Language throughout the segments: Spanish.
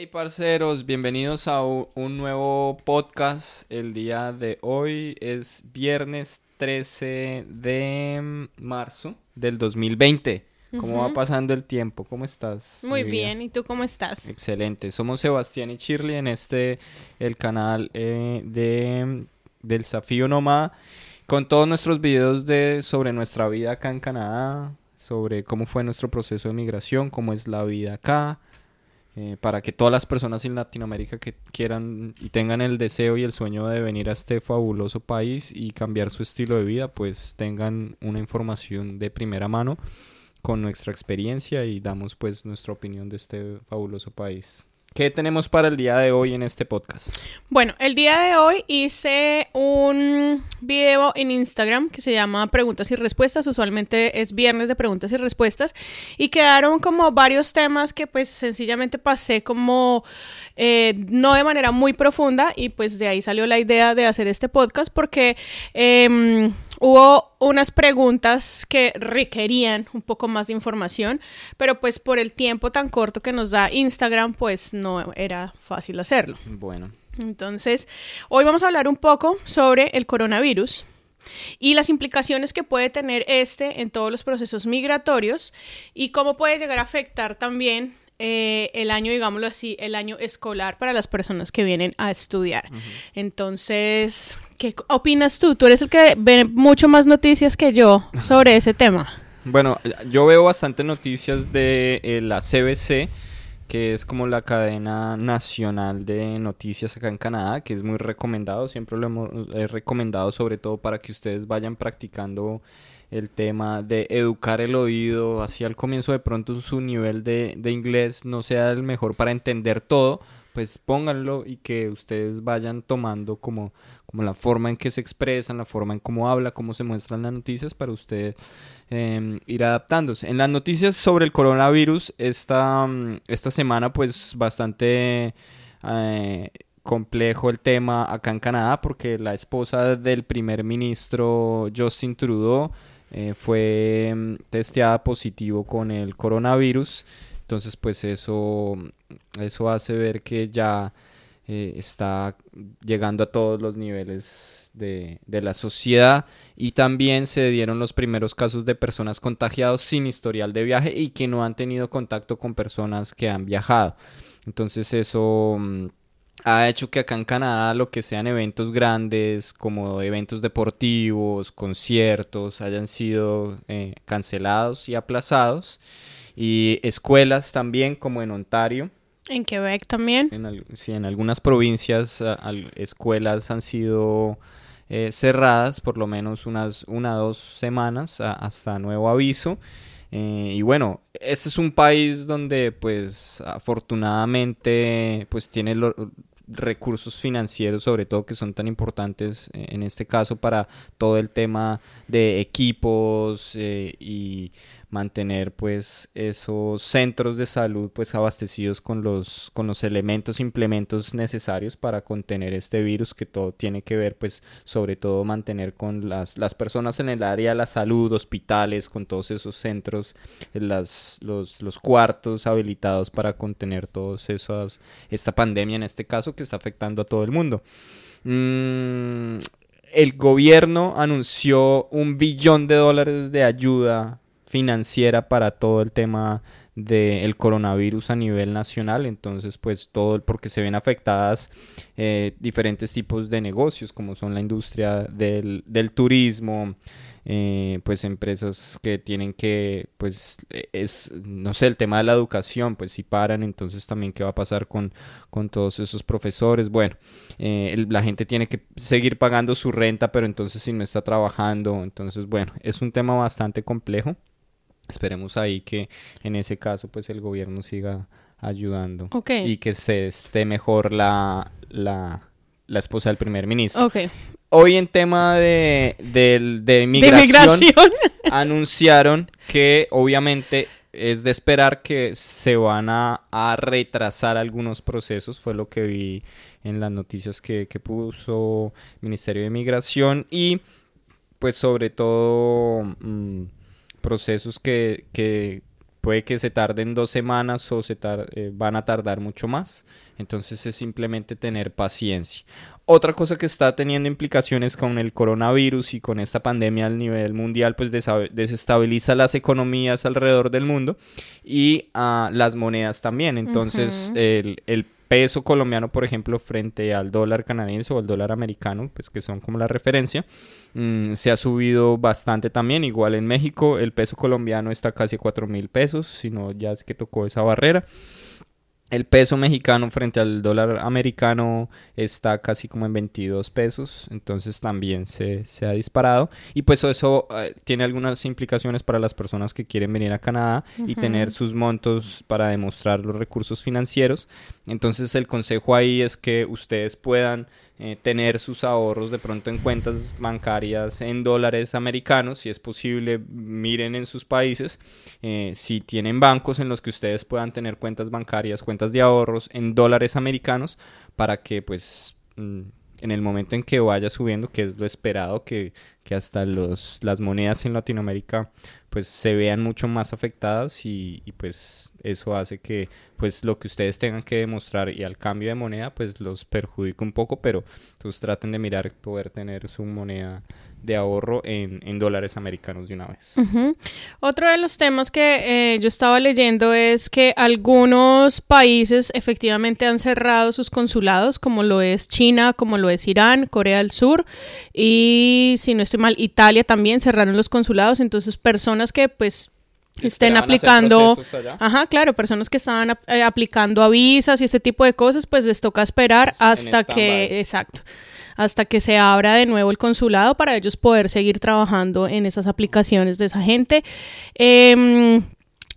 Hey parceros, bienvenidos a un nuevo podcast. El día de hoy es viernes 13 de marzo del 2020. ¿Cómo va pasando el tiempo? ¿Cómo estás? Muy bien, ¿y tú cómo estás? Excelente. Somos Sebastián y Shirley en este, el canal eh, de, del Desafío Nómada, con todos nuestros videos de, sobre nuestra vida acá en Canadá, sobre cómo fue nuestro proceso de migración, cómo es la vida acá, eh, para que todas las personas en Latinoamérica que quieran y tengan el deseo y el sueño de venir a este fabuloso país y cambiar su estilo de vida, pues tengan una información de primera mano con nuestra experiencia y damos pues nuestra opinión de este fabuloso país. ¿Qué tenemos para el día de hoy en este podcast? Bueno, el día de hoy hice un video en Instagram que se llama Preguntas y Respuestas. Usualmente es viernes de preguntas y respuestas. Y quedaron como varios temas que pues sencillamente pasé como eh, no de manera muy profunda. Y pues de ahí salió la idea de hacer este podcast porque... Em, Hubo unas preguntas que requerían un poco más de información, pero pues por el tiempo tan corto que nos da Instagram, pues no era fácil hacerlo. Bueno. Entonces, hoy vamos a hablar un poco sobre el coronavirus y las implicaciones que puede tener este en todos los procesos migratorios y cómo puede llegar a afectar también eh, el año, digámoslo así, el año escolar para las personas que vienen a estudiar. Entonces, ¿qué opinas tú? Tú eres el que ve mucho más noticias que yo sobre ese tema. Bueno, yo veo bastante noticias de eh, la CBC, que es como la cadena nacional de noticias acá en Canadá, que es muy recomendado, siempre lo hemos he recomendado sobre todo para que ustedes vayan practicando el tema de educar el oído hacia el comienzo de pronto su nivel de, de, inglés no sea el mejor para entender todo, pues pónganlo y que ustedes vayan tomando como, como la forma en que se expresan, la forma en cómo habla, cómo se muestran las noticias para ustedes em, ir adaptándose. En las noticias sobre el coronavirus, esta, mm, esta semana pues bastante... Eh, complejo el tema acá en Canadá porque la esposa del primer ministro Justin Trudeau eh, fue mm, testeada positivo con el coronavirus. Entonces, pues eso, eso hace ver que ya eh, está llegando a todos los niveles de, de, la sociedad. Y también se dieron los primeros casos de personas contagiadas sin historial de viaje y que no han tenido contacto con personas que han viajado. Entonces eso mm, ha hecho que acá en Canadá lo que sean eventos grandes como eventos deportivos, conciertos, hayan sido eh, cancelados y aplazados. Y escuelas también como en Ontario. En Quebec también. En, sí, en algunas provincias escuelas han sido eh, cerradas por lo menos unas una o dos semanas hasta nuevo aviso. Eh, y bueno, este es un país donde pues afortunadamente pues tiene recursos financieros sobre todo que son tan importantes eh, en este caso para todo el tema de equipos eh, y mantener pues esos centros de salud pues abastecidos con los con los elementos implementos necesarios para contener este virus que todo tiene que ver pues sobre todo mantener con las, las personas en el área de la salud hospitales con todos esos centros las, los, los cuartos habilitados para contener todos esos esta pandemia en este caso que está afectando a todo el mundo. Mm, el gobierno anunció un billón de dólares de ayuda financiera para todo el tema del coronavirus a nivel nacional, entonces pues todo porque se ven afectadas eh, diferentes tipos de negocios como son la industria del, del turismo, eh, pues empresas que tienen que, pues es, no sé, el tema de la educación, pues si paran, entonces también qué va a pasar con, con todos esos profesores, bueno, eh, la gente tiene que seguir pagando su renta, pero entonces si no está trabajando, entonces bueno, es un tema bastante complejo. Esperemos ahí que en ese caso pues el gobierno siga ayudando y que se esté mejor la, la, la, esposa del primer ministro. Hoy en tema de, de, migración, anunciaron que obviamente es de esperar que se van a, a, retrasar algunos procesos, fue lo que vi en las noticias que, que puso Ministerio de Migración y pues sobre todo... Mm, procesos que, puede que se tarden dos semanas o se eh, van a tardar mucho más. Entonces es simplemente tener paciencia. Otra cosa que está teniendo implicaciones con el coronavirus y con esta pandemia a nivel mundial, pues desestabiliza las economías alrededor del mundo y uh, las monedas también. Entonces el, el peso colombiano, por ejemplo, frente al dólar canadiense o al dólar americano, pues que son como la referencia, mm, se ha subido bastante también. Igual en México el peso colombiano está casi a 4 mil pesos, si no ya es que tocó esa barrera. El peso mexicano frente al dólar americano está casi como en 22 pesos, entonces también se, ha disparado. Y pues eso eh, tiene algunas implicaciones para las personas que quieren venir a Canadá y tener sus montos para demostrar los recursos financieros. Entonces el consejo ahí es que ustedes puedan eh, tener sus ahorros de pronto en cuentas bancarias en dólares americanos, si es posible, miren en sus países, eh, si tienen bancos en los que ustedes puedan tener cuentas bancarias, cuentas de ahorros en dólares americanos, para que pues mm, en el momento en que vaya subiendo, que es lo esperado, que, que hasta los, las monedas en Latinoamérica pues se vean mucho más afectadas y, y, pues eso hace que pues lo que ustedes tengan que demostrar y al cambio de moneda pues los perjudique un poco pero pues traten de mirar poder tener su moneda de ahorro en, dólares americanos de una vez. Otro de los temas que eh, yo estaba leyendo es que algunos países efectivamente han cerrado sus consulados, como lo es China, como lo es Irán, Corea del Sur y, si no estoy mal, Italia también cerraron los consulados. Entonces, personas que pues estén aplicando, ajá, claro, personas que estaban eh, aplicando a visas y este tipo de cosas, pues les toca esperar hasta que, exacto, hasta que se abra de nuevo el consulado para ellos poder seguir trabajando en esas aplicaciones de esa gente. Em,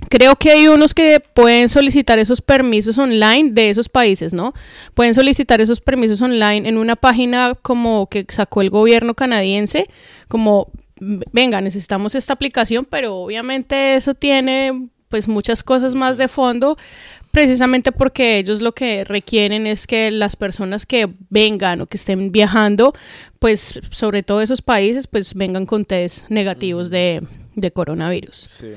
creo que hay unos que pueden solicitar esos permisos online de esos países, ¿no? Pueden solicitar esos permisos online en una página como que sacó el gobierno canadiense, como, venga, necesitamos esta aplicación, pero obviamente eso tiene pues muchas cosas más de fondo precisamente porque ellos lo que requieren es que las personas que vengan o que estén viajando, pues sobre todo esos países, pues vengan con test negativos de, de coronavirus. Sí.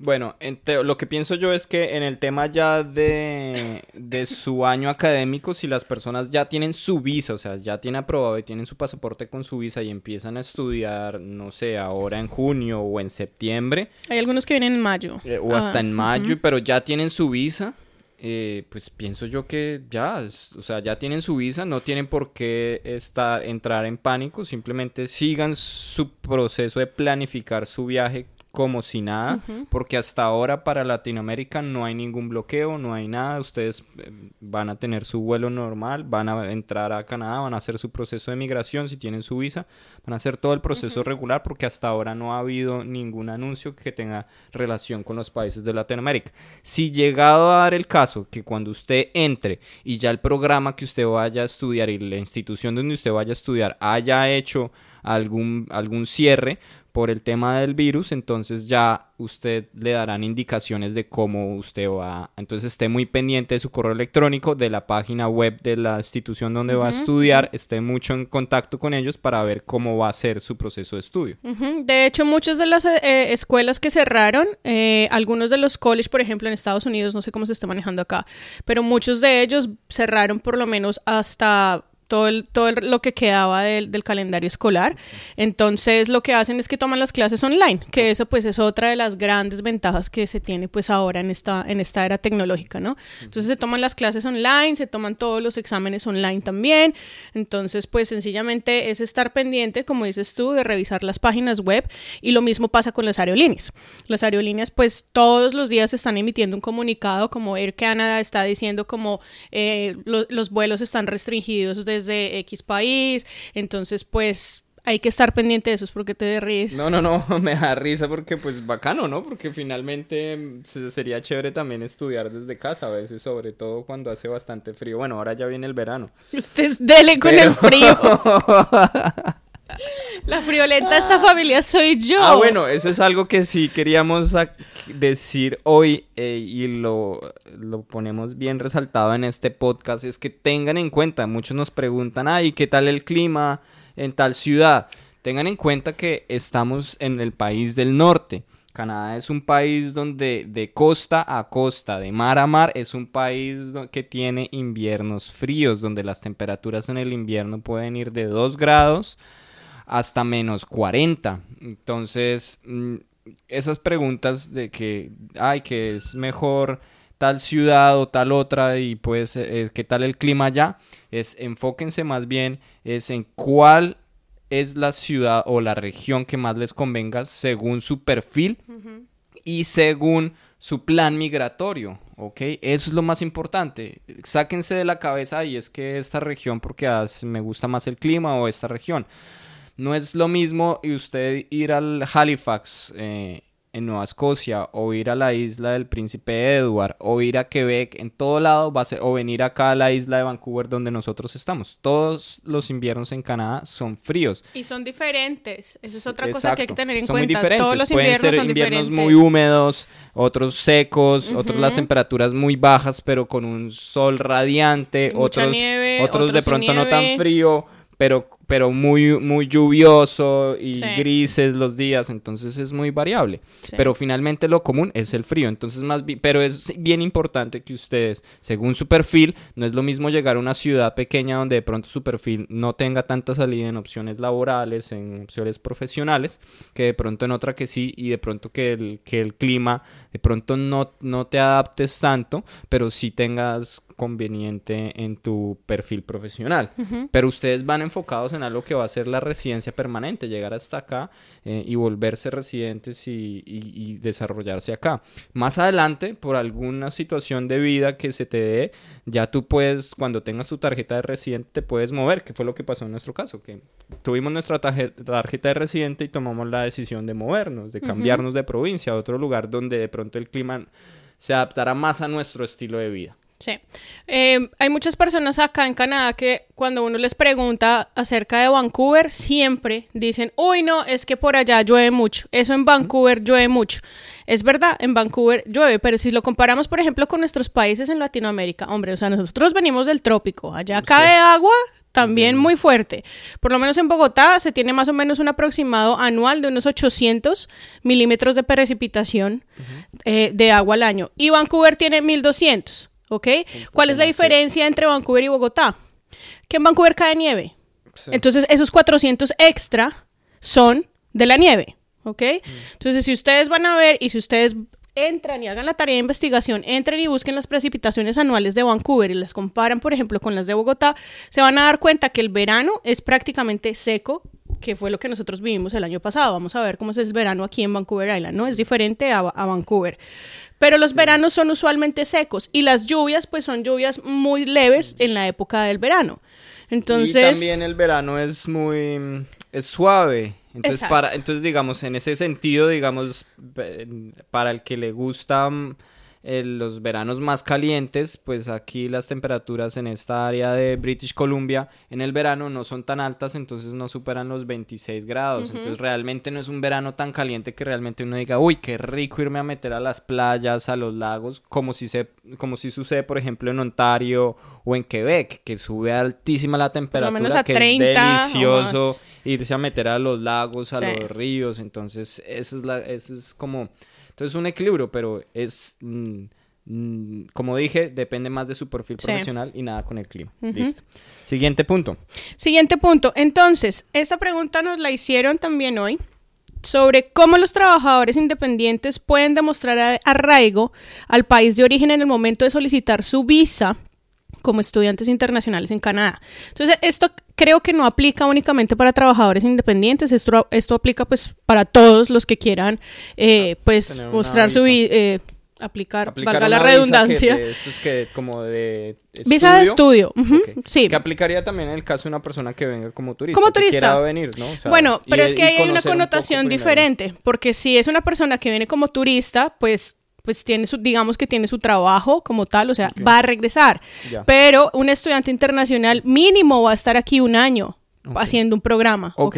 Bueno, lo que pienso yo es que en el tema ya de, su año académico, si las personas ya tienen su visa, o sea, ya tienen aprobado y tienen su pasaporte con su visa y empiezan a estudiar, no sé, ahora en junio o en septiembre. Hay algunos que vienen en mayo. Eh, o hasta en mayo, pero ya tienen su visa. Eh, pues pienso yo que ya, o sea, ya tienen su visa, no tienen por qué estar, entrar en pánico, simplemente sigan su proceso de planificar su viaje como si nada, porque hasta ahora para Latinoamérica no hay ningún bloqueo, no hay nada, ustedes eh, van a tener su vuelo normal, van a entrar a Canadá, van a hacer su proceso de migración si tienen su visa, van a hacer todo el proceso regular porque hasta ahora no ha habido ningún anuncio que tenga relación con los países de Latinoamérica. Si llegado a dar el caso que cuando usted entre y ya el programa que usted vaya a estudiar y la institución donde usted vaya a estudiar haya hecho algún, algún cierre, por el tema del virus, entonces ya usted le darán indicaciones de cómo usted va. Entonces esté muy pendiente de su correo electrónico, de la página web de la institución donde va a estudiar, esté mucho en contacto con ellos para ver cómo va a ser su proceso de estudio. De hecho, muchas de las eh, escuelas que cerraron, eh, algunos de los colleges, por ejemplo, en Estados Unidos, no sé cómo se está manejando acá, pero muchos de ellos cerraron por lo menos hasta todo, todo lo que quedaba del, del, calendario escolar. Entonces lo que hacen es que toman las clases online, que eso pues es otra de las grandes ventajas que se tiene pues ahora en esta, en esta era tecnológica, ¿no? Entonces se toman las clases online, se toman todos los exámenes online también. Entonces pues sencillamente es estar pendiente, como dices tú, de revisar las páginas web y lo mismo pasa con las aerolíneas. Las aerolíneas pues todos los días están emitiendo un comunicado como Air Canada está diciendo como eh, los vuelos están restringidos de de X país, entonces pues hay que estar pendiente de eso, es porque te ríes. No, no, no, me da risa porque pues bacano, ¿no? Porque finalmente mm, sería chévere también estudiar desde casa a veces, sobre todo cuando hace bastante frío. Bueno, ahora ya viene el verano. Usted dele con el frío. La friolenta de esta familia soy yo. Ah, bueno, eso es algo que sí queríamos decir hoy eh, y lo, lo, ponemos bien resaltado en este podcast, es que tengan en cuenta, muchos nos preguntan, ay, ¿qué tal el clima en tal ciudad? Tengan en cuenta que estamos en el país del norte. Canadá es un país donde de costa a costa, de mar a mar, es un país que tiene inviernos fríos, donde las temperaturas en el invierno pueden ir de 2 grados hasta menos 40. Entonces, mm, esas preguntas de que, ay, que es mejor tal ciudad o tal otra y pues eh, qué tal el clima allá, es enfóquense más bien es en cuál es la ciudad o la región que más les convenga según su perfil y según su plan migratorio, ¿ok? Eso es lo más importante. Sáquense de la cabeza y es que esta región porque ah, me gusta más el clima o esta región. No es lo mismo y usted ir al Halifax eh, en Nueva Escocia o ir a la isla del Príncipe Edward o ir a Quebec, en todo lado va a ser, o venir acá a la isla de Vancouver donde nosotros estamos. Todos los inviernos en Canadá son fríos. Y son diferentes. Esa es otra cosa que hay que tener en son muy cuenta. diferentes. Todos los Pueden inviernos ser son inviernos diferentes. muy húmedos, otros secos, otros las temperaturas muy bajas, pero con un sol radiante, Mucha otros, nieve, otros de otros pronto no tan frío, pero, pero muy, muy lluvioso y Sí. grises los días, entonces es muy variable. Sí. Pero finalmente lo común es el frío, entonces más pero es bien importante que ustedes, según su perfil, no es lo mismo llegar a una ciudad pequeña donde de pronto su perfil no tenga tanta salida en opciones laborales, en opciones profesionales, que de pronto en otra que sí, y de pronto que el, que el clima de pronto no, no te adaptes tanto, pero sí tengas conveniente en tu perfil profesional. Ujú. Pero ustedes van enfocados en algo que va a ser la residencia permanente, llegar hasta acá eh, y volverse residentes y, y- y desarrollarse acá. Más adelante, por alguna situación de vida que se te dé, ya tú puedes, cuando tengas tu tarjeta de residente, te puedes mover, que fue lo que pasó en nuestro caso, que tuvimos nuestra tarjeta de residente y tomamos la decisión de movernos, de cambiarnos de provincia a otro lugar donde de pronto el clima se adaptará más a nuestro estilo de vida. Sí. Eh, hay muchas personas acá en Canadá que cuando uno les pregunta acerca de Vancouver, siempre dicen, uy, no, es que por allá llueve mucho. Eso en Vancouver llueve mucho. Es verdad, en Vancouver llueve, pero si lo comparamos, por ejemplo, con nuestros países en Latinoamérica, hombre, o sea, nosotros venimos del trópico. Allá cae agua también muy fuerte. Por lo menos en Bogotá se tiene más o menos un aproximado anual de unos 800 milímetros de precipitación eh, de agua al año. Y Vancouver tiene 1200, ¿ok? ¿Cuál es la diferencia entre Vancouver y Bogotá? Que en Vancouver cae nieve. Sí. Entonces esos 400 extra son de la nieve, ¿ok? Entonces si ustedes van a ver y si ustedes entran y hagan la tarea de investigación, entren y busquen las precipitaciones anuales de Vancouver y las comparan, por ejemplo, con las de Bogotá, se van a dar cuenta que el verano es prácticamente seco, que fue lo que nosotros vivimos el año pasado. Vamos a ver cómo es el verano aquí en Vancouver Island, ¿no? Es diferente a, a Vancouver. Pero los veranos son usualmente secos y las lluvias, pues son lluvias muy leves en la época del verano. Entonces, Y también el verano es muy mm, es suave. Entonces, Exacto. para, entonces digamos, en ese sentido, digamos, para el que le gustan eh, los veranos más calientes, pues aquí las temperaturas en esta área de British Columbia en el verano no son tan altas, entonces no superan los 26 grados. Entonces realmente no es un verano tan caliente que realmente uno diga, uy, qué rico irme a meter a las playas, a los lagos, como si, se, como si sucede, por ejemplo, en Ontario o en Quebec, que sube altísima la temperatura, menos a que 30 o es delicioso irse a meter a los lagos, a Sí. los ríos, entonces eso es la, eso es como, entonces un equilibrio, pero es, mm, mm, como dije, depende más de su perfil Sí. profesional y nada con el clima. Listo. Siguiente punto. Siguiente punto. Entonces, esta pregunta nos la hicieron también hoy sobre cómo los trabajadores independientes pueden demostrar arraigo al país de origen en el momento de solicitar su visa como estudiantes internacionales en Canadá. Entonces, esto creo que no aplica únicamente para trabajadores independientes, esto, esto aplica pues para todos los que quieran eh, pues tener una mostrar su eh, aplicar, Aplicar valga la redundancia. Que de- esto es que como de Visa de estudio, ujú, Ok. sí. Que aplicaría también en el caso de una persona que venga como turista. Como que turista. quiera venir, ¿no? O sea, bueno, y- pero es y que ahí hay una un connotación primero. diferente, porque si es una persona que viene como turista, pues pues tiene su, digamos que tiene su trabajo como tal, o sea, va a regresar. Pero un estudiante internacional mínimo va a estar aquí un año haciendo un programa, ¿ok?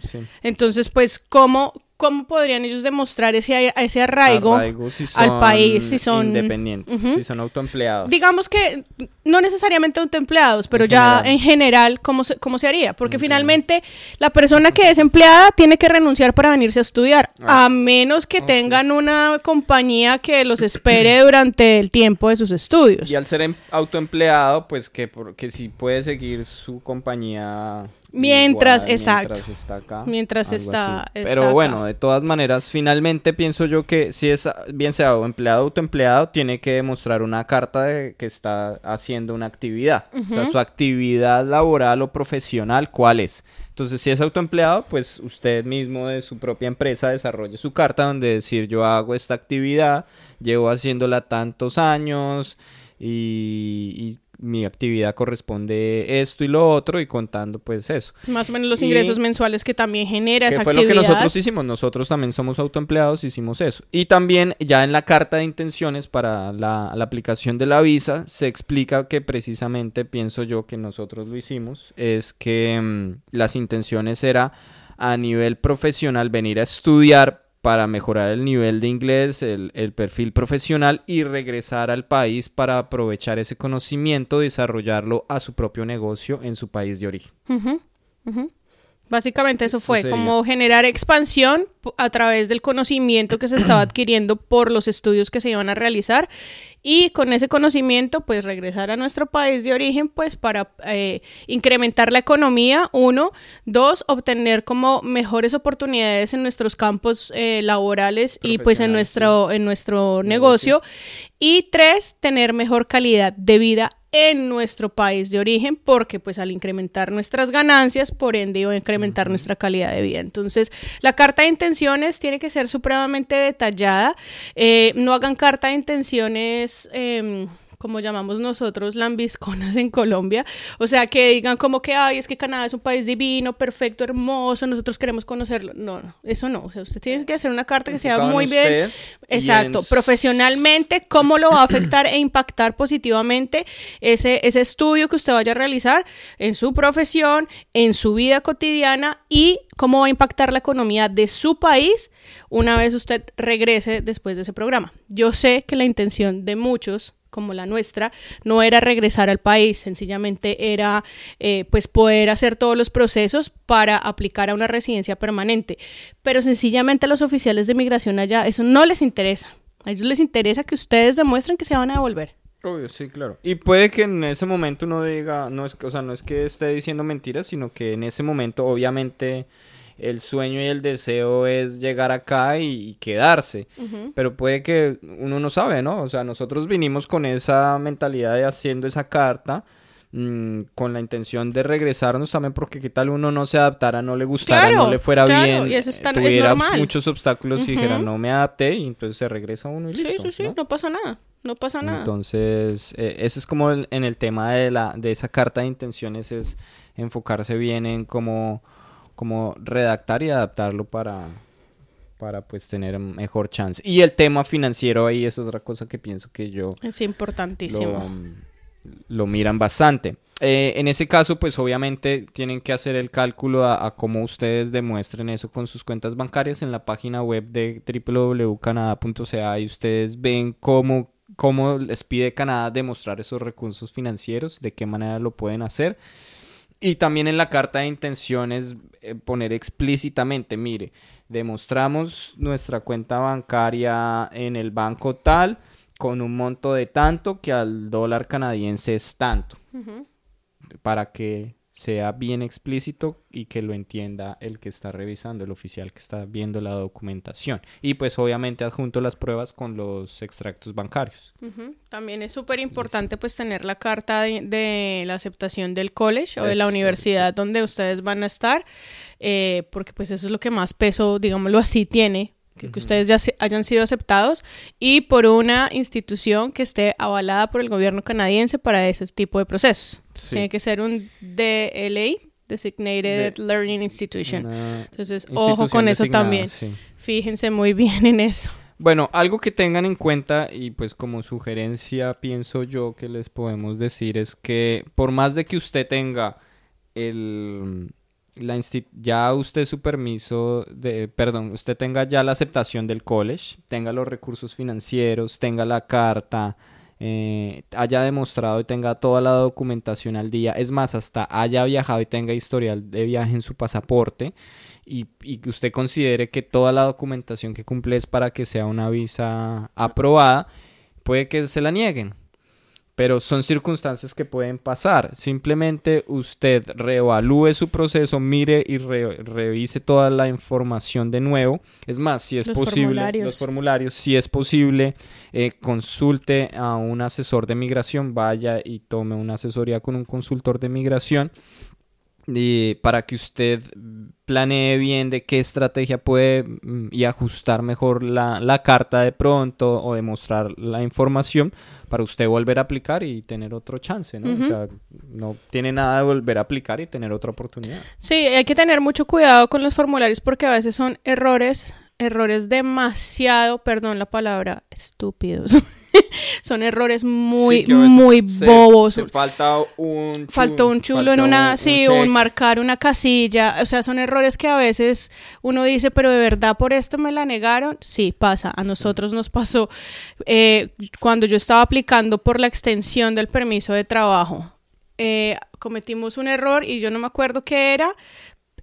sí. Entonces, pues, ¿cómo, ¿cómo podrían ellos demostrar ese, ese arraigo, si al país si son independientes, si son autoempleados? Digamos que no necesariamente autoempleados, pero ya en general, ¿cómo se, cómo se haría? Porque finalmente la persona que es empleada tiene que renunciar para venirse a estudiar, ah. a menos que tengan una compañía que los espere durante el tiempo de sus estudios. Y al ser em, autoempleado, pues que, porque si puede seguir su compañía Mientras, exacto. Mientras está acá. Mientras está, Pero bueno, de todas maneras, finalmente pienso yo que si es bien sea empleado o autoempleado, tiene que demostrar una carta de que está haciendo una actividad. O sea, su actividad laboral o profesional, ¿cuál es? Entonces, si es autoempleado, pues usted mismo de su propia empresa desarrolle su carta donde decir yo hago esta actividad, llevo haciéndola tantos años y mi actividad corresponde esto y lo otro y contando pues eso. Más o menos los ingresos mensuales que también genera esa fue lo que nosotros hicimos, nosotros también somos autoempleados, hicimos eso. Y también ya en la carta de intenciones para la, la aplicación de la visa se explica que precisamente pienso yo que nosotros lo hicimos, es que mm, las intenciones era a nivel profesional venir a estudiar para mejorar el nivel de inglés, el, perfil profesional y regresar al país para aprovechar ese conocimiento, desarrollarlo a su propio negocio en su país de origen. Básicamente eso fue como generar expansión a través del conocimiento que se estaba adquiriendo por los estudios que se iban a realizar y con ese conocimiento pues regresar a nuestro país de origen pues para eh, incrementar la economía, uno, dos, obtener como mejores oportunidades en nuestros campos eh, laborales y pues en nuestro, en nuestro negocio. Y tres, tener mejor calidad de vida en nuestro país de origen porque pues al incrementar nuestras ganancias por ende iba a incrementar nuestra calidad de vida. Entonces la carta de intenciones tiene que ser supremamente detallada. Eh, no hagan carta de intenciones eh, como llamamos nosotros, lambisconas en Colombia. O sea, que digan como que, ay, es que Canadá es un país divino, perfecto, hermoso, nosotros queremos conocerlo. No, no, eso no. O sea, usted tiene que hacer una carta que sea muy bien. Exacto, profesionalmente, cómo lo va a afectar e impactar positivamente ese, ese estudio que usted vaya a realizar en su profesión, en su vida cotidiana y cómo va a impactar la economía de su país una vez usted regrese después de ese programa. Yo sé que la intención de muchos como la nuestra, no era regresar al país, sencillamente era eh, pues poder hacer todos los procesos para aplicar a una residencia permanente. Pero sencillamente a los oficiales de migración allá eso no les interesa. A ellos les interesa que ustedes demuestren que se van a devolver. Obvio, sí, claro. Y puede que en ese momento uno diga, no es, o sea, no es que esté diciendo mentiras, sino que en ese momento obviamente el sueño y el deseo es llegar acá y, quedarse. Pero puede que uno no sabe, ¿no? O sea, nosotros vinimos con esa mentalidad de haciendo esa carta. Mm, con la intención de regresarnos también porque qué tal uno no se adaptara, no le gustara, no le fuera bien, y eso eh, tuviera muchos obstáculos y dijera no me adapté y entonces se regresa uno y listo. Sí, sí, sí, ¿no? pasa nada, no pasa nada. Entonces, eh, ese es como en el tema de, la, de esa carta de intenciones es enfocarse bien en cómo como redactar y adaptarlo para, para pues tener mejor chance. Y el tema financiero ahí es otra cosa que pienso que yo... Es importantísimo. Lo, miran bastante. Eh, en ese caso, pues obviamente tienen que hacer el cálculo a, cómo ustedes demuestren eso con sus cuentas bancarias en la página web de www.canada.ca y ustedes ven cómo, cómo les pide Canadá demostrar esos recursos financieros, de qué manera lo pueden hacer. Y también en la carta de intenciones eh, poner explícitamente, mire, demostramos nuestra cuenta bancaria en el banco tal con un monto de tanto que al dólar canadiense es tanto. Para que sea bien explícito y que lo entienda el que está revisando, el oficial que está viendo la documentación. Y pues obviamente adjunto las pruebas con los extractos bancarios. También es súper importante pues tener la carta de, la aceptación del college o de la universidad donde ustedes van a estar, eh, porque pues eso es lo que más peso, digámoslo así, tiene que, ustedes ya hayan sido aceptados y por una institución que esté avalada por el gobierno canadiense para ese tipo de procesos. Tiene que ser un DLA, Designated Learning Institution. Entonces, ojo con eso también. Fíjense muy bien en eso. Bueno, algo que tengan en cuenta y pues como sugerencia pienso yo que les podemos decir es que por más de que usted tenga el la ya usted su permiso de, perdón, usted tenga ya la aceptación del college, tenga los recursos financieros, tenga la carta, eh, haya demostrado y tenga toda la documentación al día, es más, hasta haya viajado y tenga historial de viaje en su pasaporte y, que usted considere que toda la documentación que cumple es para que sea una visa aprobada, puede que se la nieguen pero son circunstancias que pueden pasar. Simplemente usted reevalúe su proceso, mire y revise toda la información de nuevo. Es más, si es posible, los formularios, si es posible, eh, consulte a un asesor de migración, vaya y tome una asesoría con un consultor de migración para que usted planee bien de qué estrategia puede mm, y ajustar mejor la, la, carta de pronto o demostrar la información para usted volver a aplicar y tener otro chance, ¿no? O sea, no tiene nada de volver a aplicar y tener otra oportunidad. Sí, hay que tener mucho cuidado con los formularios porque a veces son errores, errores demasiado, perdón la palabra, estúpidos. son errores muy, muy bobos. falta un Faltó un chulo en una, sí, un, marcar una casilla. O sea, son errores que a veces uno dice, pero de verdad por esto me la negaron. Sí, pasa. A nosotros nos pasó eh, cuando yo estaba aplicando por la extensión del permiso de trabajo. Eh, cometimos un error y yo no me acuerdo qué era,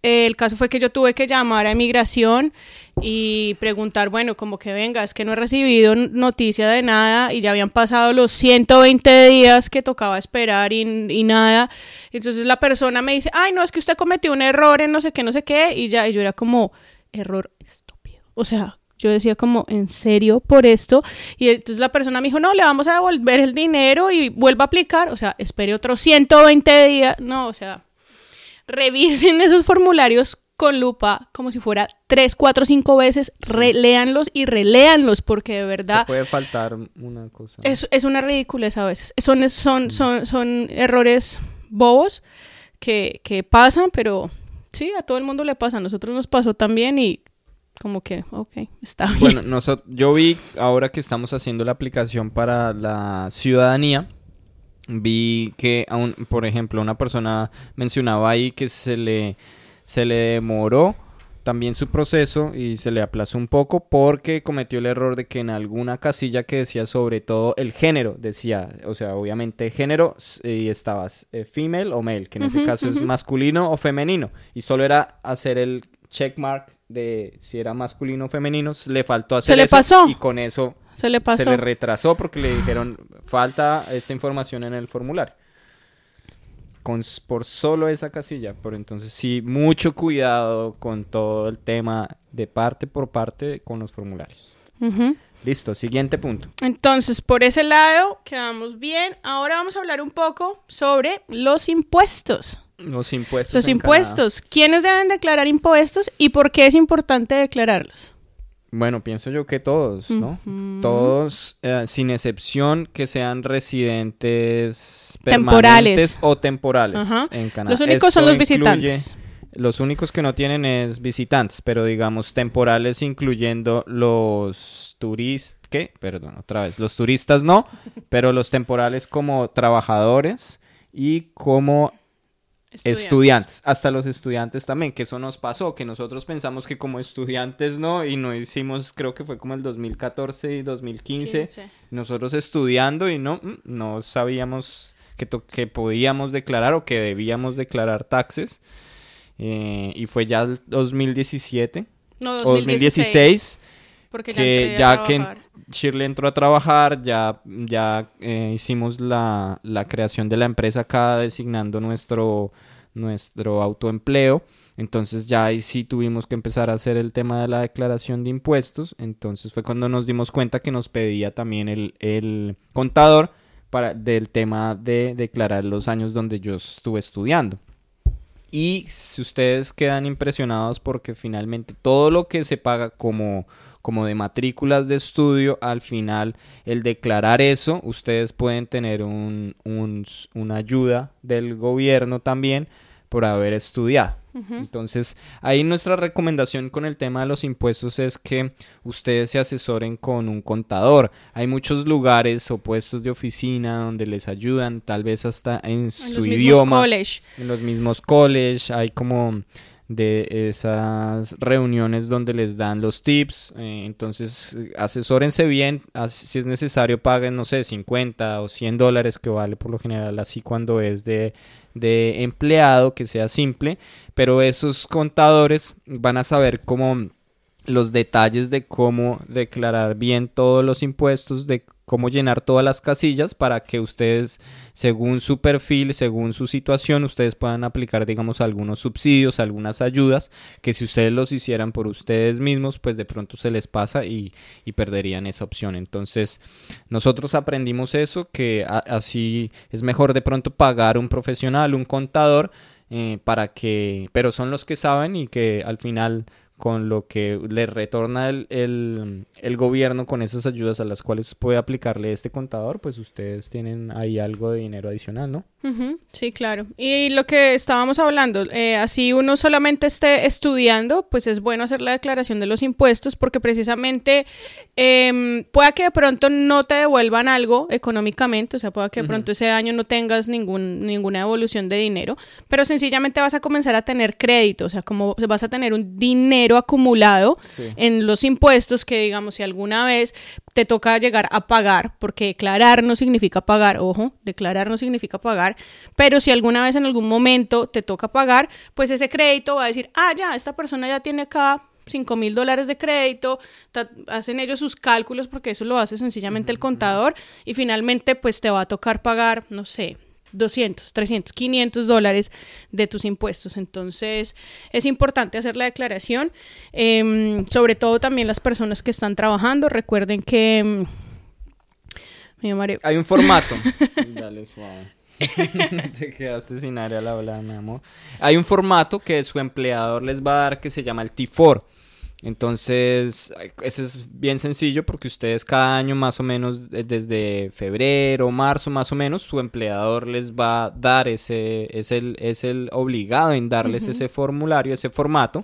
el caso fue que yo tuve que llamar a inmigración y preguntar, bueno, como que venga, es que no he recibido noticia de nada y ya habían pasado los 120 días que tocaba esperar y, nada. Entonces la persona me dice, ay, no, es que usted cometió un error en no sé qué, no sé qué, y ya, y yo era como, error estúpido. O sea, yo decía como, ¿en serio por esto? Y entonces la persona me dijo, no, le vamos a devolver el dinero y vuelva a aplicar. O sea, espere otros 120 días. No, o sea, revisen esos formularios con lupa como si fuera tres, cuatro, cinco veces, reléanlos y reléanlos porque de verdad... puede faltar una cosa. Es, es una ridiculez a veces. Son, son, son, son errores bobos que, que pasan, pero sí, a todo el mundo le pasa. A nosotros nos pasó también y como que, ok, está bien. Bueno, nosotros, yo vi ahora que estamos haciendo la aplicación para la ciudadanía, vi que, aún, por ejemplo, una persona mencionaba ahí que se le, se le demoró también su proceso y se le aplazó un poco porque cometió el error de que en alguna casilla que decía sobre todo el género, decía, o sea, obviamente género y estabas eh, female o male, que en ese caso es masculino o femenino, y solo era hacer el checkmark de si era masculino o femenino, le faltó hacer ¿Se le pasó? y con eso se le pasó. Se le retrasó porque le dijeron, falta esta información en el formulario. Con, por solo esa casilla. Por entonces, sí, mucho cuidado con todo el tema de parte por parte con los formularios. Listo, siguiente punto. Entonces, por ese lado, quedamos bien. Ahora vamos a hablar un poco sobre los impuestos. Los impuestos. Los impuestos. ¿Quiénes deben declarar impuestos y por qué es importante declararlos? Bueno, pienso yo que todos, ¿no? Todos, eh, sin excepción, que sean residentes temporales o temporales en Canadá. Los únicos son los visitantes. Los únicos que no tienen es visitantes, pero digamos temporales incluyendo los turistas, ¿qué? Perdón, otra vez. Los turistas no, pero los temporales como trabajadores y como Estudiantes. hasta los estudiantes también, que eso nos pasó, que nosotros pensamos que como estudiantes no, y no hicimos, creo que fue como el 2014 y 2015, nosotros estudiando y no, mm, no sabíamos que, que podíamos declarar o que debíamos declarar taxes, eh, y fue ya el 2017 no, 2016, o 2016 porque ya que ya que Shirley entró a trabajar, ya, ya eh, hicimos la, la, creación de la empresa acá designando nuestro, nuestro autoempleo. Entonces ya ahí sí tuvimos que empezar a hacer el tema de la declaración de impuestos. Entonces fue cuando nos dimos cuenta que nos pedía también el, el contador para, del tema de declarar los años donde yo estuve estudiando. Y si ustedes quedan impresionados porque finalmente todo lo que se paga como como de matrículas de estudio, al final el declarar eso, ustedes pueden tener un, una ayuda del gobierno también por haber estudiado. Entonces, ahí nuestra recomendación con el tema de los impuestos es que ustedes se asesoren con un contador. Hay muchos lugares o puestos de oficina donde les ayudan, tal vez hasta en, su los idioma. college. En los mismos college. Hay como de esas reuniones donde les dan los tips. Eh, entonces, asesórense bien. Si es necesario, paguen, no sé, 50 o 100 dólares, que vale por lo general así cuando es de de empleado que sea simple, pero esos contadores van a saber cómo los detalles de cómo declarar bien todos los impuestos, de cómo llenar todas las casillas para que ustedes, según su perfil, según su situación, ustedes puedan aplicar, digamos, algunos subsidios, algunas ayudas, que si ustedes los hicieran por ustedes mismos, pues de pronto se les pasa y, perderían esa opción. Entonces, nosotros aprendimos eso, que así es mejor de pronto pagar un profesional, un contador, eh, para que, pero son los que saben y que al final con lo que le retorna el, el, gobierno con esas ayudas a las cuales puede aplicarle este contador, pues ustedes tienen ahí algo de dinero adicional, ¿no? Sí, claro. Y lo que estábamos hablando, eh, así uno solamente esté estudiando, pues es bueno hacer la declaración de los impuestos porque precisamente eh, pueda que de pronto no te devuelvan algo económicamente, o sea, pueda que de pronto ese año no tengas ningún, ninguna evolución de dinero, pero sencillamente vas a comenzar a tener crédito, o sea, como vas a tener un dinero acumulado en los impuestos que digamos si alguna vez te toca llegar a pagar, porque declarar no significa pagar, ojo, declarar no significa pagar, pero si alguna vez en algún momento te toca pagar, pues ese crédito va a decir, ah, ya, esta persona ya tiene acá 5 mil dólares de crédito, hacen ellos sus cálculos porque eso lo hace sencillamente el contador y finalmente pues te va a tocar pagar, no sé, 200, 300, 500 dólares de tus impuestos. Entonces es importante hacer la declaración, em, sobre todo también las personas que están trabajando. Recuerden que... Em, Hay un formato. Dale, suave. Te quedaste sin área al hablar, mi amor. Hay un formato que su empleador les va a dar que se llama el T4. Entonces, ese es bien sencillo porque ustedes cada año más o menos, desde febrero, marzo más o menos, su empleador les va a dar ese, es el, es el obligado en darles ese formulario, ese formato.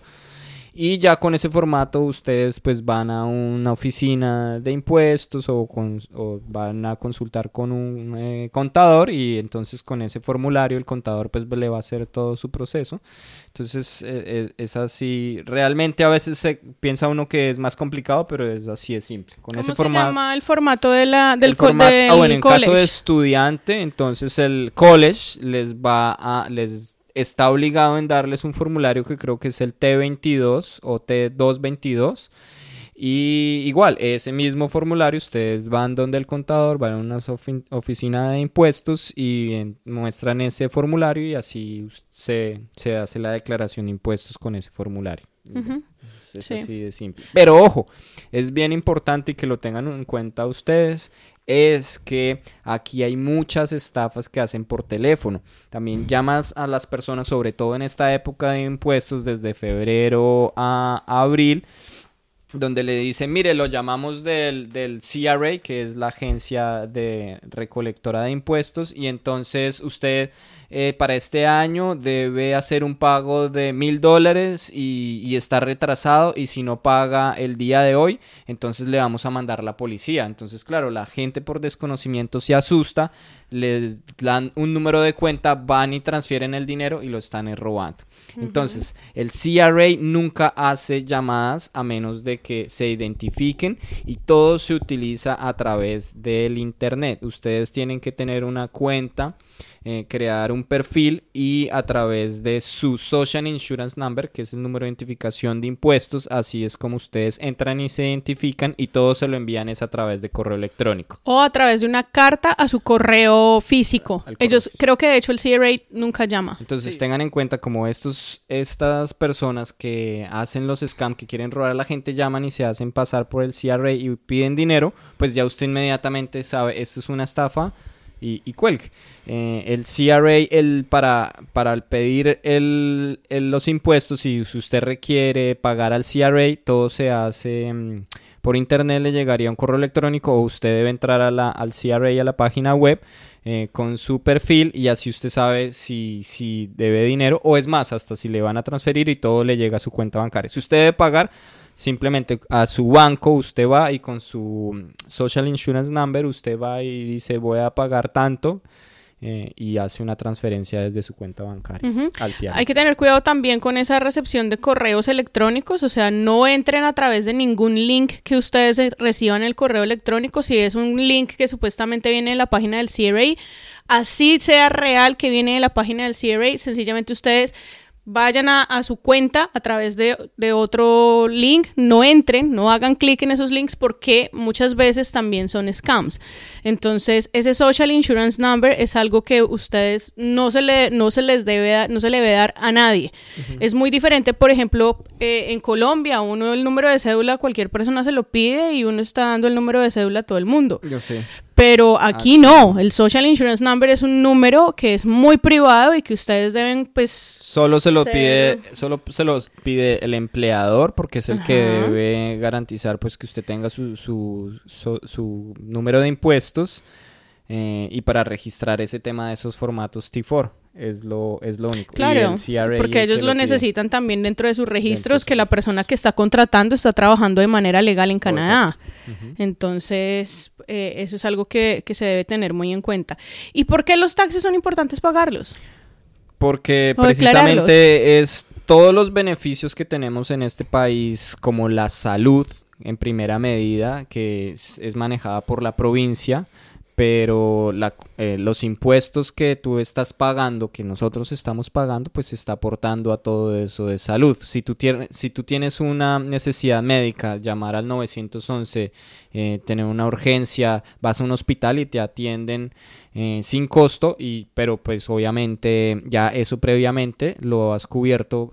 Y ya con ese formato ustedes pues van a una oficina de impuestos o, van a consultar con un eh, contador y entonces con ese formulario el contador pues le va a hacer todo su proceso. Entonces eh, eh, es así, realmente a veces se piensa uno que es más complicado, pero es así de simple. Con ¿Cómo se llama el formato de la, del, ah, bueno, en caso de estudiante, entonces el college les va a... les está obligado en darles un formulario que creo que es el T22 o T222. Y igual, ese mismo formulario, ustedes van donde el contador, van a una oficina de impuestos y muestran ese formulario y así se, se, hace la declaración de impuestos con ese formulario. Es así de simple. Pero ojo, es bien importante que lo tengan en cuenta ustedes es que aquí hay muchas estafas que hacen por teléfono. También llamas a las personas, sobre todo en esta época de impuestos, desde febrero a abril donde le dicen, mire, lo llamamos del, del, CRA, que es la agencia de recolectora de impuestos, y entonces usted eh, para este año debe hacer un pago de mil dólares y, y, está retrasado y si no paga el día de hoy, entonces le vamos a mandar la policía. Entonces, claro, la gente por desconocimiento se asusta, le dan un número de cuenta, van y transfieren el dinero y lo están robando. Entonces, el CRA nunca hace llamadas a menos de que se identifiquen y todo se utiliza a través del Internet. Ustedes tienen que tener una cuenta eh, crear un perfil y a través de su Social Insurance Number, que es el número de identificación de impuestos, así es como ustedes entran y se identifican y todo se lo envían es a través de correo electrónico. O a través de una carta a su correo físico. Ellos, creo que de hecho el CRA nunca llama. Entonces tengan en cuenta como estos, estas personas que hacen los scams, que quieren robar a la gente, llaman y se hacen pasar por el CRA y piden dinero, pues ya usted inmediatamente sabe, esto es una estafa y, y cuelgue. Eh, el CRA, el, para, para pedir el, los impuestos, si usted requiere pagar al CRA, todo se hace mm, por internet, le llegaría un correo electrónico o usted debe entrar a la, al CRA a la página web eh, con su perfil y así usted sabe si, si debe dinero o es más, hasta si le van a transferir y todo le llega a su cuenta bancaria. Si usted debe pagar, simplemente a su banco usted va y con su Social Insurance Number usted va y dice voy a pagar tanto eh, y hace una transferencia desde su cuenta bancaria al CIARE. Hay que tener cuidado también con esa recepción de correos electrónicos, o sea, no entren a través de ningún link que ustedes reciban el correo electrónico, si es un link que supuestamente viene de la página del CRA, así sea real que viene de la página del CRA, sencillamente ustedes vayan a, su cuenta a través de, otro link, no entren, no hagan clic en esos links porque muchas veces también son scams. Entonces, ese social insurance number es algo que ustedes no se, le, no se les debe no se le debe dar a nadie. Es muy diferente, por ejemplo, eh, en Colombia, uno el número de cédula, cualquier persona se lo pide y uno está dando el número de cédula a todo el mundo. Yo sé. Pero aquí no, el Social Insurance Number es un número que es muy privado y que ustedes deben, pues... Solo se lo pide, solo se los pide el empleador porque es el que debe garantizar pues que usted tenga su, su, su, número de impuestos eh, y para registrar ese tema de esos formatos T4 es lo, es lo único. Claro, porque ellos lo, necesitan también dentro de sus registros, que la persona que está contratando está trabajando de manera legal en Canadá. Entonces, eh, eso es algo que, se debe tener muy en cuenta. ¿Y por qué los taxes son importantes pagarlos? Porque precisamente es todos los beneficios que tenemos en este país, como la salud en primera medida, que es manejada por la provincia, pero eh, los impuestos que tú estás pagando, que nosotros estamos pagando, pues está aportando a todo eso de salud. Si tú, tienes, una necesidad médica, llamar al 911, eh, tener una urgencia, vas a un hospital y te atienden eh, sin costo, y, pero pues obviamente ya eso previamente lo has cubierto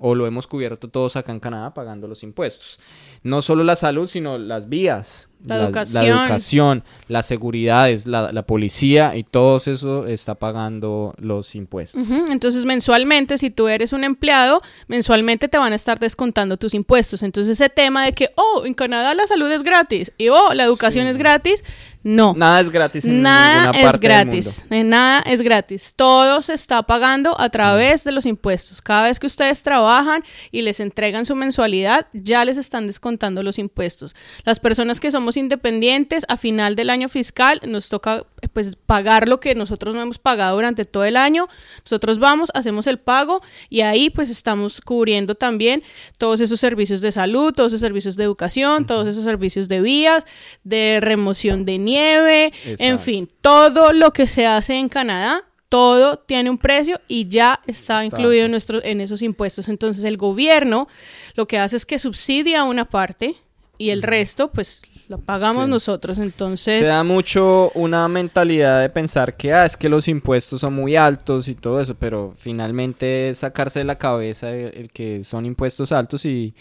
o lo hemos cubierto todos acá en Canadá pagando los impuestos no solo la salud, sino las vías, la, educación. la, educación, las seguridades, la, la, policía y todo eso está pagando los impuestos. Entonces, mensualmente, si tú eres un empleado, mensualmente te van a estar descontando tus impuestos. Entonces, ese tema de que, oh, en Canadá la salud es gratis y, oh, la educación es gratis, no. Nada es gratis en nada es gratis. Nada es gratis. Todo se está pagando a través de los impuestos. Cada vez que ustedes trabajan y les entregan su mensualidad, ya les están descontando los impuestos. Las personas que somos independientes, a final del año fiscal, nos toca pues pagar lo que nosotros no hemos pagado durante todo el año. Nosotros vamos, hacemos el pago y ahí pues estamos cubriendo también todos esos servicios de salud, todos esos servicios de educación, todos esos servicios de vías, de remoción de nieve, en fin, todo lo que se hace en Canadá todo tiene un precio y ya está, incluido en, nuestro, en esos impuestos. Entonces el gobierno lo que hace es que subsidia una parte y el resto pues lo pagamos nosotros, entonces... Se da mucho una mentalidad de pensar que, ah, es que los impuestos son muy altos y todo eso, pero finalmente sacarse de la cabeza el, que son impuestos altos y,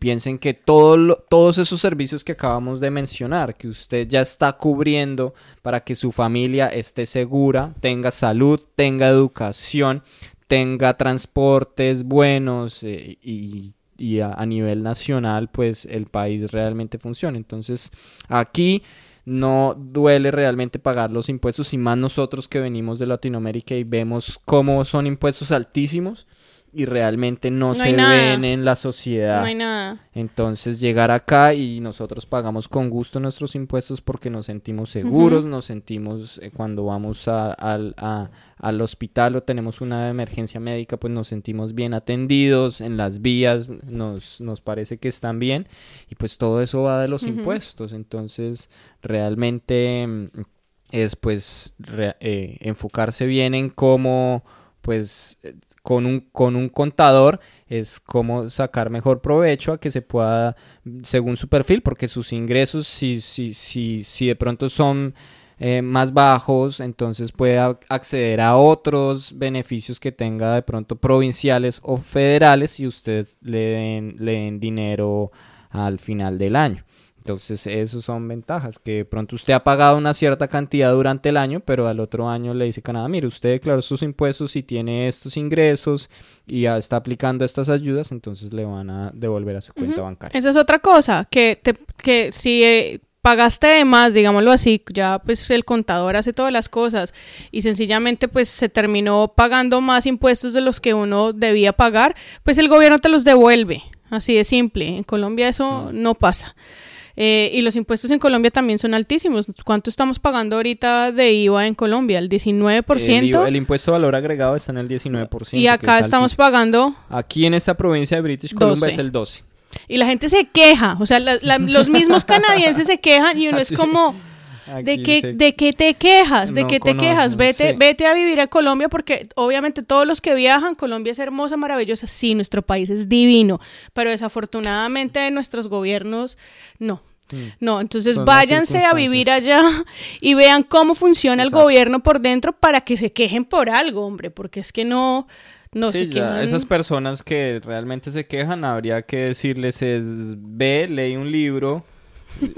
piensen que todo todos esos servicios que acabamos de mencionar, que usted ya está cubriendo para que su familia esté segura, tenga salud, tenga educación, tenga transportes buenos eh, y y a, nivel nacional pues el país realmente funciona. Entonces aquí no duele realmente pagar los impuestos y más nosotros que venimos de Latinoamérica y vemos cómo son impuestos altísimos y realmente no, se ven en la sociedad. No hay nada. Entonces llegar acá y nosotros pagamos con gusto nuestros impuestos porque nos sentimos seguros, nos sentimos eh, cuando vamos a, al hospital o tenemos una emergencia médica, pues nos sentimos bien atendidos, en las vías nos, nos parece que están bien y pues todo eso va de los impuestos. Entonces realmente mm, es pues eh, enfocarse bien en cómo pues con un, con un contador es cómo sacar mejor provecho a que se pueda, según su perfil, porque sus ingresos, si, si, si, si de pronto son eh, más bajos, entonces puede acceder a otros beneficios que tenga de pronto provinciales o federales y usted le den, le den dinero al final del año. Entonces, esas son ventajas, que pronto usted ha pagado una cierta cantidad durante el año, pero al otro año le dice Canadá, mire, usted declaró sus impuestos y tiene estos ingresos y ya está aplicando estas ayudas, entonces le van a devolver a su cuenta bancaria. Esa es otra cosa, que, te, que si... Eh, pagaste de más, digámoslo así, ya pues el contador hace todas las cosas y sencillamente pues se terminó pagando más impuestos de los que uno debía pagar, pues el gobierno te los devuelve, así de simple. En Colombia eso Mm. no pasa. Eh, y los impuestos en Colombia también son altísimos. ¿Cuánto estamos pagando ahorita de IVA en Colombia? ¿El 19%? El, IVA- el impuesto de valor agregado está en el 19%. y acá es estamos pagando Aquí en esta provincia de British Columbia 12. es el 12. y la gente se queja. O sea, la- la- los mismos canadienses se quejan y uno es como... ¿De qué, se- ¿De qué te quejas? ¿De No qué te quejas? Vete, sí. vete a vivir a Colombia porque obviamente todos los que viajan, Colombia es hermosa, maravillosa. Sí, nuestro país es divino, pero desafortunadamente nuestros gobiernos no. Mm. No, entonces Son váyanse a vivir allá y vean cómo funciona el gobierno por dentro para que se quejen por algo, hombre, porque es que no, no sí, se quejan. esas personas que realmente se quejan, habría que decirles es, ve, lee un libro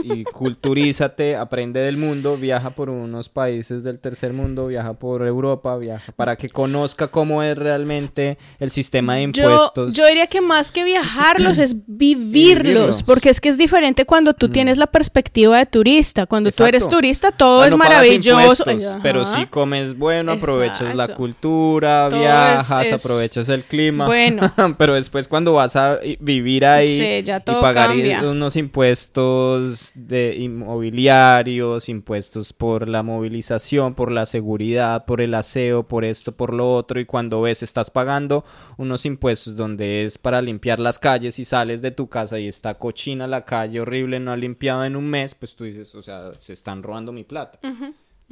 y culturízate, aprende del mundo, viaja por unos países del tercer mundo, viaja por Europa, viaja para que conozca cómo es realmente el sistema de impuestos. yo diría que más que viajarlos es vivirlos, Vivirlos. porque es que es diferente cuando tú tienes la perspectiva de turista. Cuando tú eres turista, todo es maravilloso. pero si comes bueno, aprovechas la cultura, Todo viajas, es- es- aprovechas el clima. Bueno. pero después cuando vas a vivir ahí Sí, ya y pagar cambia. unos impuestos de inmobiliarios, impuestos por la movilización, por la seguridad, por el aseo, por esto, por lo otro, y cuando ves estás pagando unos impuestos donde es para limpiar las calles y sales de tu casa y está cochina la calle horrible, no ha limpiado en un mes, pues tú dices, o sea, se están robando mi plata.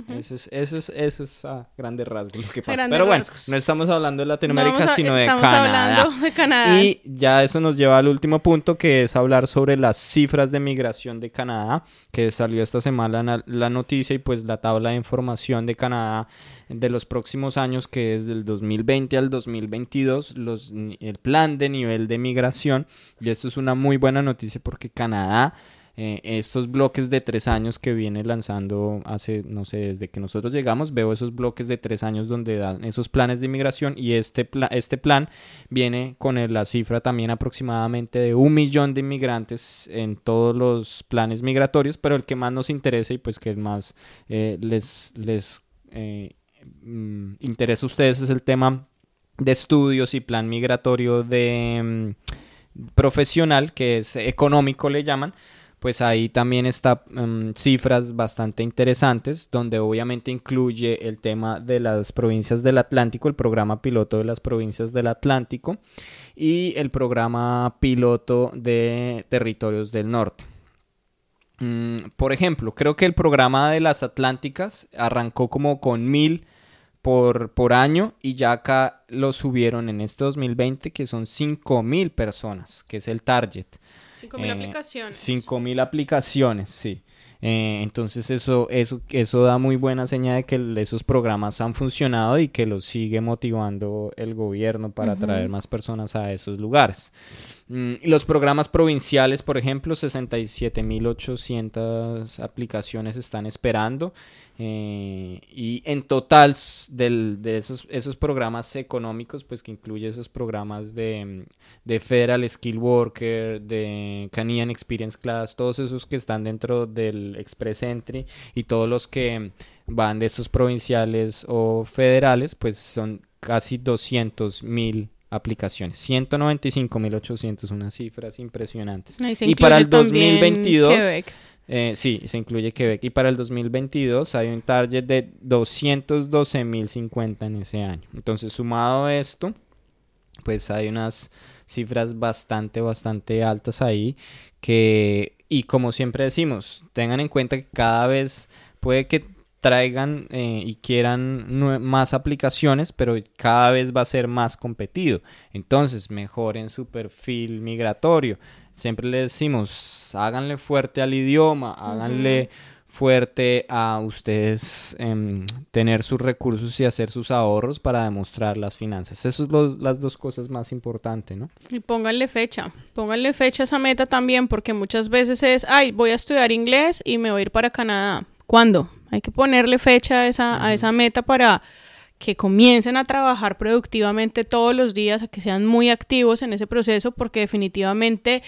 Ese es, ese es, eso es a grandes rasgos lo que pasa. Grandes Pero bueno, rasgos. no estamos hablando de No Latinoamérica, a- sino de estamos Canadá. hablando de Canadá. Y ya eso nos lleva al último punto, que es hablar sobre las cifras de migración de Canadá, que salió esta semana la, la noticia y pues la tabla de información de Canadá de los próximos años, que es del 2020 al 2022, los, el plan de nivel de migración. Y esto es una muy buena noticia porque Canadá... eh, estos bloques de tres años que viene lanzando hace, no sé, desde que nosotros llegamos, veo esos bloques de tres años donde dan esos planes de inmigración y este, pla- este plan viene con la cifra también aproximadamente de un millón de inmigrantes en todos los planes migratorios, pero el que más nos interesa y pues que más eh, les, les eh, mm, interesa a ustedes es el tema de estudios y plan migratorio de mm, profesional, que es económico le llaman, pues ahí también está mm, cifras bastante interesantes, donde obviamente incluye el tema de las provincias del Atlántico, el programa piloto de las provincias del Atlántico y el programa piloto de territorios del norte. Mm, por ejemplo, creo que el programa de las Atlánticas arrancó como con mil por, por año y ya acá lo subieron en este 2020 que son cinco mil personas, que es el target. 5.000 Eh, aplicaciones. 5.000 aplicaciones, sí. Eh, entonces eso, eso, eso da muy buena señal de que esos programas han funcionado y que los sigue motivando el gobierno para atraer más personas a esos lugares. Mm, los programas provinciales, por ejemplo, 67.800 aplicaciones están esperando. Eh, y en total del- de esos, esos programas económicos, pues que incluye esos programas de, mm, de Federal Skill Worker, de Canadian Experience Class, todos esos que están dentro del Express Entry y todos los que van de esos provinciales o federales, pues son casi 200 mil aplicaciones, 195.800, unas cifras impresionantes. Y para el incluye también 2022, Quebec. Eh, sí, se incluye Quebec. Y para el 2022 hay un target de 212.050 en ese año. Entonces, sumado esto, pues hay unas cifras bastante, bastante altas ahí que, y como siempre decimos, tengan en cuenta que cada vez puede que traigan eh, y quieran más aplicaciones, pero cada vez va a ser más competido. Entonces, mejoren su perfil migratorio. Siempre le decimos, háganle fuerte al idioma, háganle fuerte a ustedes em, tener sus recursos y hacer sus ahorros para demostrar las finanzas. Esas son las dos cosas más importantes, ¿no? Y pónganle fecha, pónganle fecha a esa meta también, porque muchas veces es, ay, voy a estudiar inglés y me voy a ir para Canadá. ¿Cuándo? Hay que ponerle fecha a esa, a esa meta para que comiencen a trabajar productivamente todos los días, a que sean muy activos en ese proceso, porque definitivamente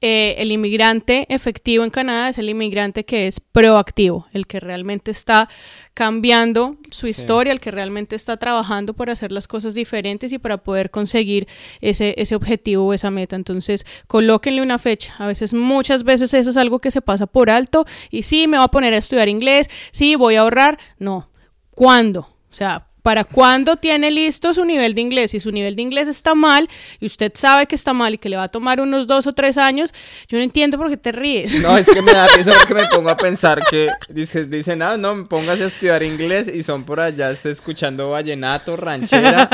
eh, el inmigrante efectivo en Canadá es el inmigrante que es proactivo, el que realmente está cambiando su historia, el que realmente está trabajando por hacer las cosas diferentes y para poder conseguir ese, ese objetivo o esa meta. Entonces, colóquenle una fecha. A veces, muchas veces eso es algo que se pasa por alto y sí, me voy a poner a estudiar inglés, sí, voy a ahorrar. No. ¿Cuándo? O sea, para cuando tiene listo su nivel de inglés. Si su nivel de inglés está mal y usted sabe que está mal y que le va a tomar unos dos o tres años, yo no entiendo por qué te ríes. No, es que me da risa porque me pongo a pensar que dicen, dicen ah, no, póngase a estudiar inglés y son por allá escuchando vallenato, ranchera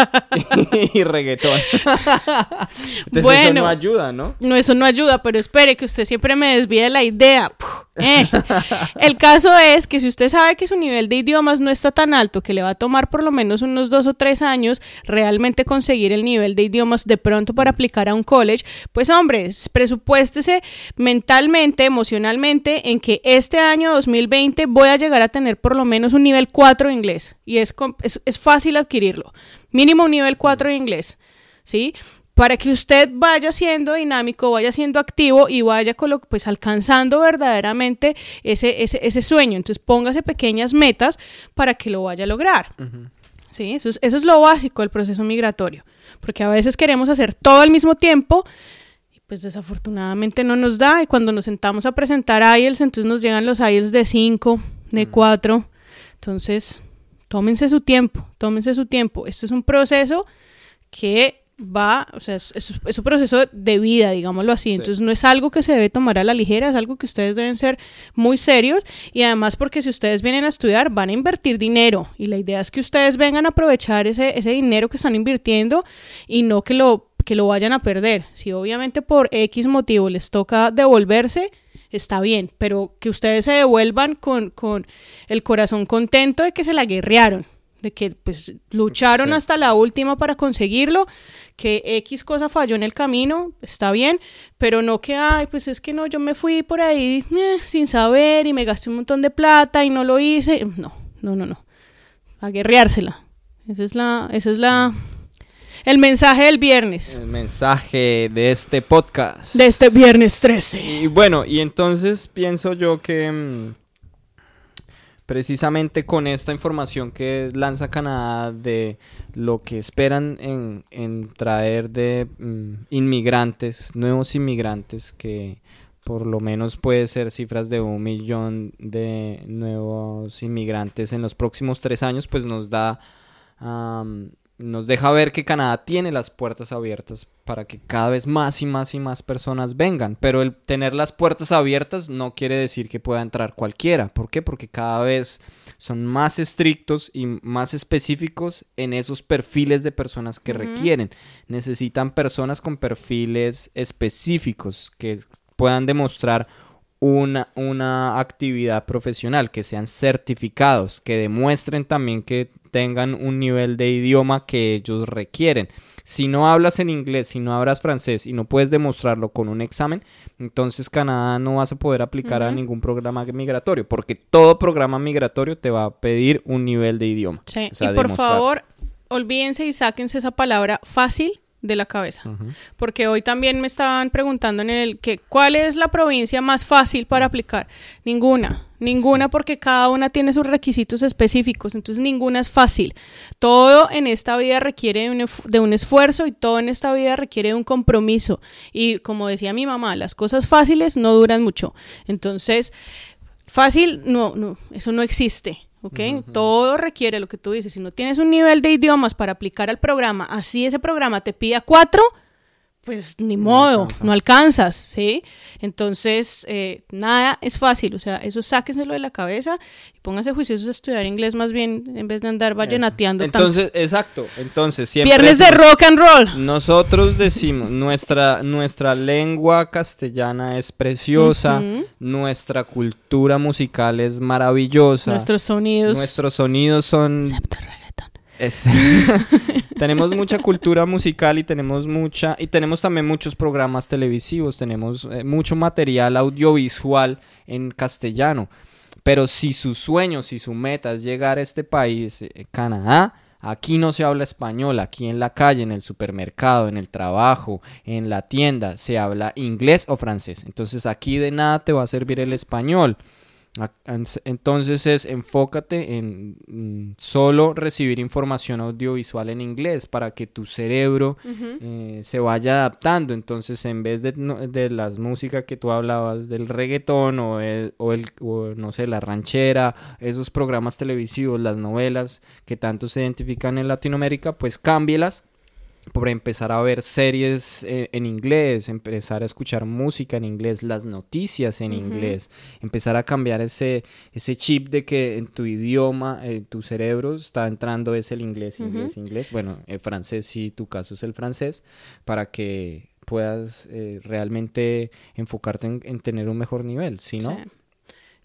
y, reggaetón. Entonces bueno, eso no ayuda, ¿no? No, eso no ayuda, pero espere que usted siempre me desvíe la idea. Eh. El caso es que si usted sabe que su nivel de idiomas no está tan alto, que le va a tomar por lo menos unos dos o tres años realmente conseguir el nivel de idiomas de pronto para aplicar a un college, pues hombre, presupuéstese mentalmente, emocionalmente en que este año 2020 voy a llegar a tener por lo menos un nivel 4 de inglés y es, es, es fácil adquirirlo, mínimo un nivel 4 de inglés. ¿Sí? para que usted vaya siendo dinámico, vaya siendo activo y vaya pues alcanzando verdaderamente ese, ese, sueño. Entonces póngase pequeñas metas para que lo vaya a lograr. ¿Sí? Eso es, eso es lo básico del proceso migratorio, porque a veces queremos hacer todo al mismo tiempo y pues desafortunadamente no nos da y cuando nos sentamos a presentar IELTS, entonces nos llegan los IELTS de 5, de 4. Entonces, tómense su tiempo, tómense su tiempo. Esto es un proceso que va, o sea, es, un proceso de vida, digámoslo así. Entonces no es algo que se debe tomar a la ligera, es algo que ustedes deben ser muy serios y además porque si ustedes vienen a estudiar van a invertir dinero y la idea es que ustedes vengan a aprovechar ese, ese dinero que están invirtiendo y no que lo, que lo vayan a perder. Si obviamente por X motivo les toca devolverse, está bien, pero que ustedes se devuelvan con, con el corazón contento de que se la guerrearon de que pues lucharon hasta la última para conseguirlo, que X cosa falló en el camino, está bien, pero no que, ay, pues es que no, yo me fui por ahí eh, sin saber y me gasté un montón de plata y no lo hice. No, no, no, no. A guerreársela. Esa es la, esa es la, el mensaje del viernes. El mensaje de este podcast. De este viernes 13. Y bueno, y entonces pienso yo que mm, precisamente con esta información que lanza Canadá de lo que esperan en, traer de mm, inmigrantes, nuevos inmigrantes, que por lo menos puede ser cifras de un millón de nuevos inmigrantes en los próximos tres años, pues nos da nos deja ver que Canadá tiene las puertas abiertas para que cada vez más y más y más personas vengan. Pero el tener las puertas abiertas no quiere decir que pueda entrar cualquiera. ¿Por qué? Porque cada vez son más estrictos y más específicos en esos perfiles de personas que requieren. Necesitan personas con perfiles específicos que puedan demostrar una, una actividad profesional, que sean certificados, que demuestren también que tengan un nivel de idioma que ellos requieren. Si no hablas en inglés, si no hablas francés y no puedes demostrarlo con un examen, entonces Canadá no vas a poder aplicar a ningún programa migratorio, porque todo programa migratorio te va a pedir un nivel de idioma. Sí, y por favor, olvídense y sáquense esa palabra fácil de la cabeza. Porque hoy también me estaban preguntando en el que cuál es la provincia más fácil para aplicar. Ninguna, ninguna porque cada una tiene sus requisitos específicos, entonces ninguna es fácil. Todo en esta vida requiere de un, esfuerzo y todo en esta vida requiere de un compromiso. Y como decía mi mamá, las cosas fáciles no duran mucho. Entonces, fácil, no, no, eso no existe. ¿Ok? Todo requiere lo que tú dices. Si no tienes un nivel de idiomas para aplicar al programa, así ese programa te pida cuatro, pues ni modo, no, alcanzas, ¿sí? Entonces, eh, nada es fácil, o sea, eso sáquenselo de la cabeza y pónganse juiciosos a estudiar inglés más bien en vez de andar vallenateando. Entonces, exacto, entonces siempre... Viernes de rock and roll. Nosotros decimos, nuestra, nuestra lengua castellana es preciosa, nuestra cultura musical es maravillosa. Nuestros sonidos. Nuestros sonidos son... tenemos mucha cultura musical y tenemos mucha y tenemos también muchos programas televisivos, tenemos eh, mucho material audiovisual en castellano. Pero si su sueño, si su meta es llegar a este país, eh, Canadá, Aquí no se habla español, aquí en la calle, en el supermercado, en el trabajo, en la tienda, se habla inglés o francés. Entonces aquí de nada te va a servir el español. Entonces es enfócate en mm, solo recibir información audiovisual en inglés para que tu cerebro eh, se vaya adaptando. Entonces en vez de, de las músicas que tú hablabas del reggaetón o, el, o, el, o, no sé, la ranchera, esos programas televisivos, las novelas que tanto se identifican en Latinoamérica, pues cámbielas por empezar a ver series eh, en, inglés, empezar a escuchar música en inglés, las noticias en inglés, empezar a cambiar ese, ese chip de que en tu idioma, en eh, tu cerebro está entrando es el inglés, inglés, inglés, bueno, el francés si tu caso es el francés, para que puedas eh, realmente enfocarte en, tener un mejor nivel, si no...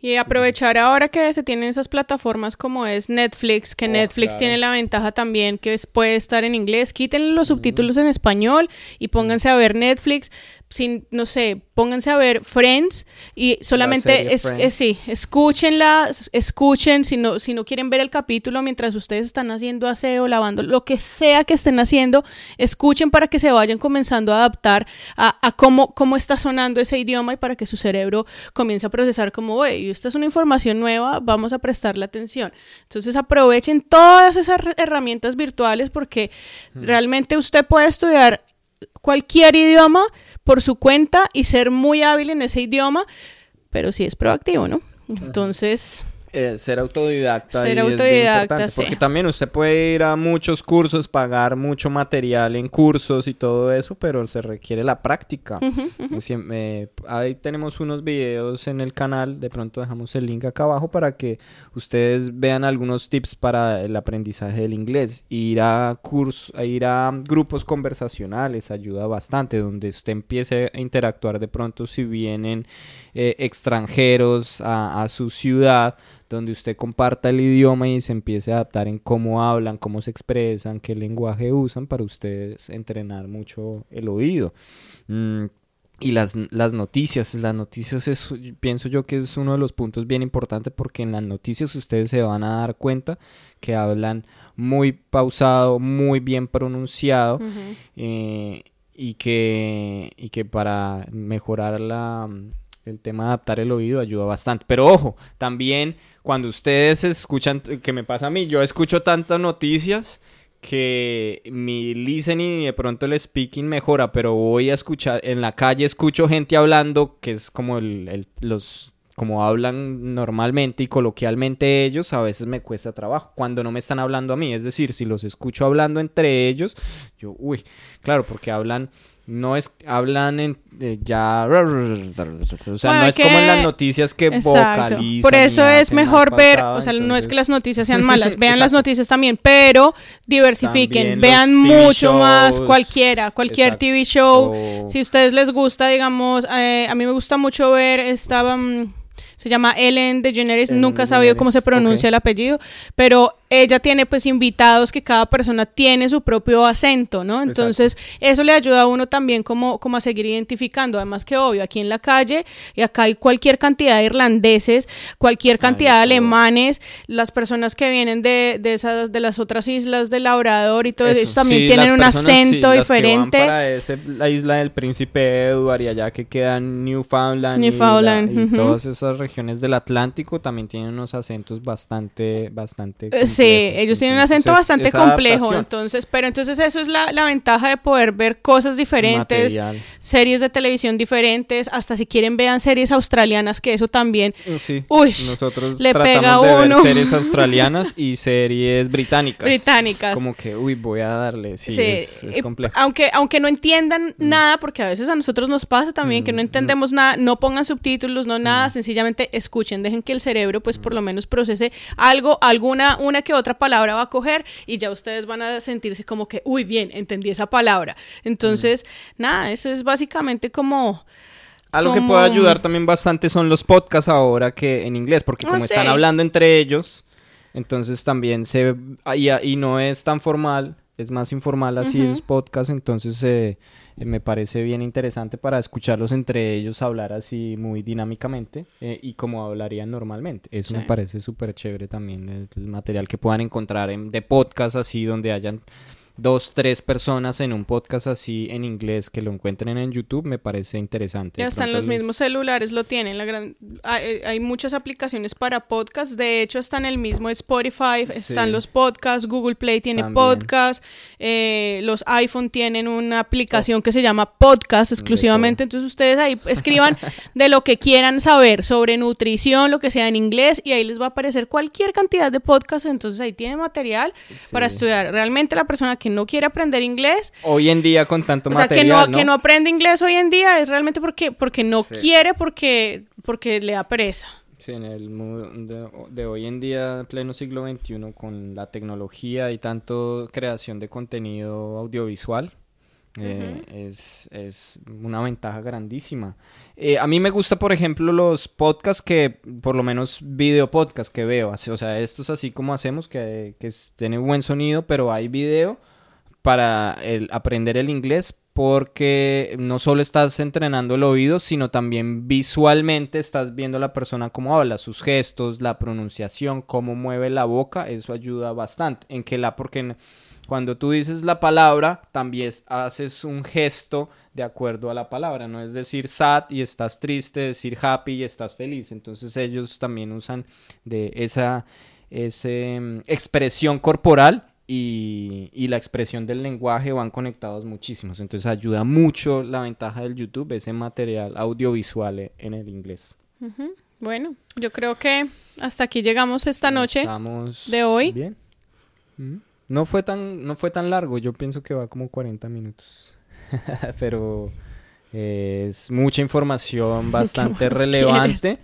Y aprovechar ahora que se tienen esas plataformas como es Netflix, que oh, Netflix tiene la ventaja también que puede estar en inglés, quiten los subtítulos en español y pónganse a ver Netflix sin, no sé, pónganse a ver Friends y solamente es, sí, escúchenla, escuchen, si no, si no quieren ver el capítulo mientras ustedes están haciendo aseo, lavando, lo que sea que estén haciendo, escuchen para que se vayan comenzando a adaptar a, a cómo, cómo está sonando ese idioma y para que su cerebro comience a procesar como, oye, esta es una información nueva, vamos a prestarle atención. Entonces aprovechen todas esas herramientas virtuales porque hmm. realmente usted puede estudiar cualquier idioma por su cuenta y ser muy hábil en ese idioma, pero sí es proactivo, ¿no? Entonces... Eh, ser autodidacta. Ser autodidacta, Porque también usted puede ir a muchos cursos, pagar mucho material en cursos y todo eso, pero se requiere la práctica. ahí tenemos unos videos en el canal, de pronto dejamos el link acá abajo para que ustedes vean algunos tips para el aprendizaje del inglés. Ir a cursos, ir a grupos conversacionales ayuda bastante, donde usted empiece a interactuar de pronto si vienen eh, extranjeros a, a su ciudad donde usted comparta el idioma y se empiece a adaptar en cómo hablan, cómo se expresan, qué lenguaje usan para ustedes entrenar mucho el oído. Mm, y las, las noticias, las noticias es, pienso yo que es uno de los puntos bien importantes porque en las noticias ustedes se van a dar cuenta que hablan muy pausado, muy bien pronunciado eh, y, que, y que para mejorar la, el tema de adaptar el oído ayuda bastante. Pero ojo, también cuando ustedes escuchan, que me pasa a mí, yo escucho tantas noticias que mi listening y de pronto el speaking mejora, pero voy a escuchar, en la calle escucho gente hablando que es como el, los como hablan normalmente y coloquialmente ellos, a veces me cuesta trabajo cuando no me están hablando a mí. Es decir, si los escucho hablando entre ellos, yo, uy, claro, porque hablan no es hablan en eh, ya o sea no es como en las noticias que vocalizan por eso es mejor ver o sea no es que las noticias sean malas vean las noticias también pero diversifiquen vean mucho más cualquiera cualquier TV show. Si a ustedes les gusta digamos eh, a mí me gusta mucho ver estaba mm, se llama Ellen DeGeneres, nunca he sabido cómo se pronuncia el apellido, pero ella tiene pues invitados que cada persona tiene su propio acento, ¿no? Entonces eso le ayuda a uno también como, como a seguir identificando, además que obvio, aquí en la calle y acá hay cualquier cantidad de irlandeses, cualquier cantidad de alemanes, las personas que vienen de, de, esas, de las otras islas del Labrador y todo eso, también tienen un acento diferente. la isla del Príncipe Edward y allá que quedan Newfoundland, Newfoundland y, todas esas regiones del Atlántico también tienen unos acentos bastante, bastante... Sí, ellos tienen un acento bastante complejo, entonces, pero entonces eso es la, la, ventaja de poder ver cosas diferentes, series de televisión diferentes, hasta si quieren vean series australianas, que eso también, sí. uy, nosotros le pega de uno. ver series australianas y series británicas. Británicas. Como que, uy, voy a darle, sí, Es, complejo. Aunque, aunque no entiendan mm. nada, porque a veces a nosotros nos pasa también que no mm, entendemos nada, no pongan subtítulos, no nada, mm. sencillamente escuchen, dejen que el cerebro pues por lo menos procese algo, alguna, una otra palabra va a coger y ya ustedes van a sentirse como que, uy, bien, entendí esa palabra. Entonces, nada, eso es básicamente como... Algo que puede ayudar también bastante son los podcasts ahora que en inglés, porque como están hablando entre ellos, entonces también se... Y, y no es tan formal, es más informal así es podcast, entonces eh, me parece bien interesante para escucharlos entre ellos hablar así muy dinámicamente eh, y como hablarían normalmente. Eso me parece súper chévere también, el, el material que puedan encontrar en, de podcast así donde hayan dos, tres personas en un podcast así en inglés que lo encuentren en YouTube, me parece interesante. Ya están los les- mismos celulares, lo tienen. La gran... hay, hay muchas aplicaciones para podcast. De hecho, está en el mismo Spotify, están los podcasts, Google Play tiene También. podcast, eh, los iPhone tienen una aplicación que se llama Podcast exclusivamente. Entonces ustedes ahí escriban de lo que quieran saber sobre nutrición, lo que sea en inglés, y ahí les va a aparecer cualquier cantidad de podcasts. Entonces ahí tiene material para estudiar. Realmente la persona que no quiere aprender inglés Hoy en día con tanto o sea, material, que no, que no aprende inglés hoy en día es realmente porque, porque no Sí. quiere, porque, porque le da pereza. Sí, en el mundo de, hoy en día, pleno siglo XXI, con la tecnología y tanto creación de contenido audiovisual, eh, es, es una ventaja grandísima. Eh, a mí me gusta, por ejemplo, los podcasts que, por lo menos video podcast que veo, o sea, estos así como hacemos, que, que es- tiene buen sonido, pero hay video para aprender el inglés porque no solo estás entrenando el oído, sino también visualmente estás viendo a la persona cómo habla, sus gestos, la pronunciación, cómo mueve la boca, eso ayuda bastante. En que la, porque cuando tú dices la palabra, también haces un gesto de acuerdo a la palabra, no es decir sad y estás triste, decir happy y estás feliz. Entonces ellos también usan de esa ese, mm, expresión corporal y, y la expresión del lenguaje van conectados muchísimos. Entonces ayuda mucho la ventaja del YouTube, ese material audiovisual e- en el inglés. Bueno, yo creo que hasta aquí llegamos esta noche. Estamos de hoy. Bien. Mm. No fue tan, no fue tan largo, yo pienso que va como 40 minutos. Pero eh, es mucha información bastante relevante. quieres?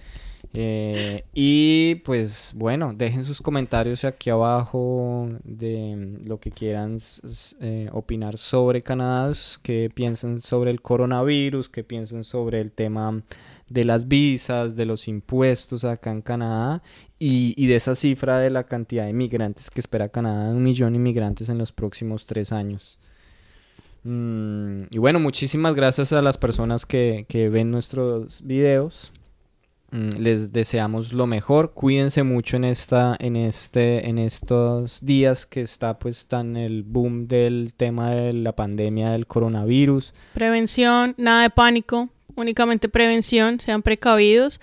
Eh, y pues bueno, dejen sus comentarios aquí abajo de lo que quieran eh, opinar sobre Canadá, qué piensan sobre el coronavirus, qué piensan sobre el tema de las visas, de los impuestos acá en Canadá y, de esa cifra de la cantidad de inmigrantes que espera Canadá, un millón de inmigrantes en los próximos tres años. Mm, y bueno, muchísimas gracias a las personas que ven nuestros videos. Mm, Les deseamos lo mejor. Cuídense mucho en esta, en este, en estos días que está pues tan el boom del tema de la pandemia del coronavirus. Prevención, nada de pánico, únicamente prevención, sean precavidos,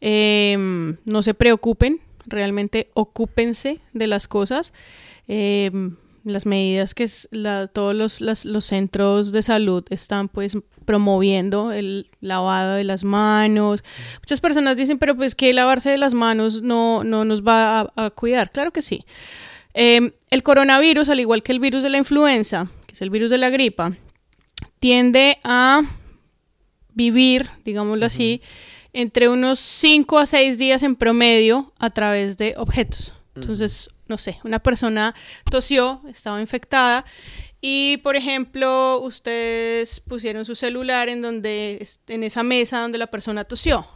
em, no se preocupen, realmente ocúpense de las cosas. em, las medidas que es la- todos los, las- los centros de salud están pues promoviendo el lavado de las manos. Muchas personas dicen, pero pues que lavarse de las manos no, no nos va a, a cuidar. Claro que sí. Em, el coronavirus, al igual que el virus de la influenza, que es el virus de la gripa, tiende a vivir, digámoslo así, entre unos 5 a 6 días en promedio a través de objetos. Entonces, no sé, una persona tosió, estaba infectada y, por ejemplo, ustedes pusieron su celular en donde en esa mesa donde la persona tosió.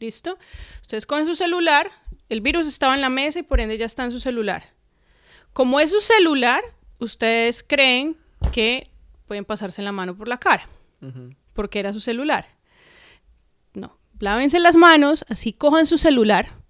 ¿Listo? Ustedes cogen su celular, el virus estaba en la mesa y por ende ya está en su celular. Como es su celular, ustedes creen que pueden pasarse la mano por la cara, porque era su celular. No, lávense las manos, así cojan su celular.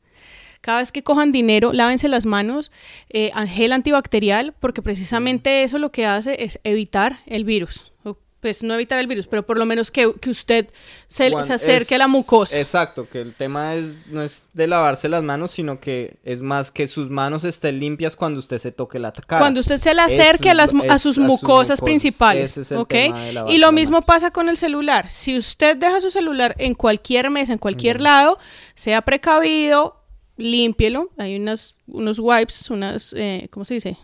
Cada vez que cojan dinero, lávense las manos, eh, gel antibacterial, porque precisamente eso lo que hace es evitar el virus. O, Pues no evitar el virus, pero por lo menos que, que usted se, Juan, se acerque a la mucosa. Exacto, que el tema es no es de lavarse las manos, sino que es más que sus manos estén limpias cuando usted se toque la cara. Cuando usted se le acerque a, es las, a sus a sus mucosas mucosas. principales, Ese es el ¿ok? tema de lavarse Y lo mismo pasa con el celular. Si usted deja su celular en cualquier mesa, en cualquier lado, sea precavido, límpielo. Hay unas, unos wipes, unas, eh, ¿cómo se dice?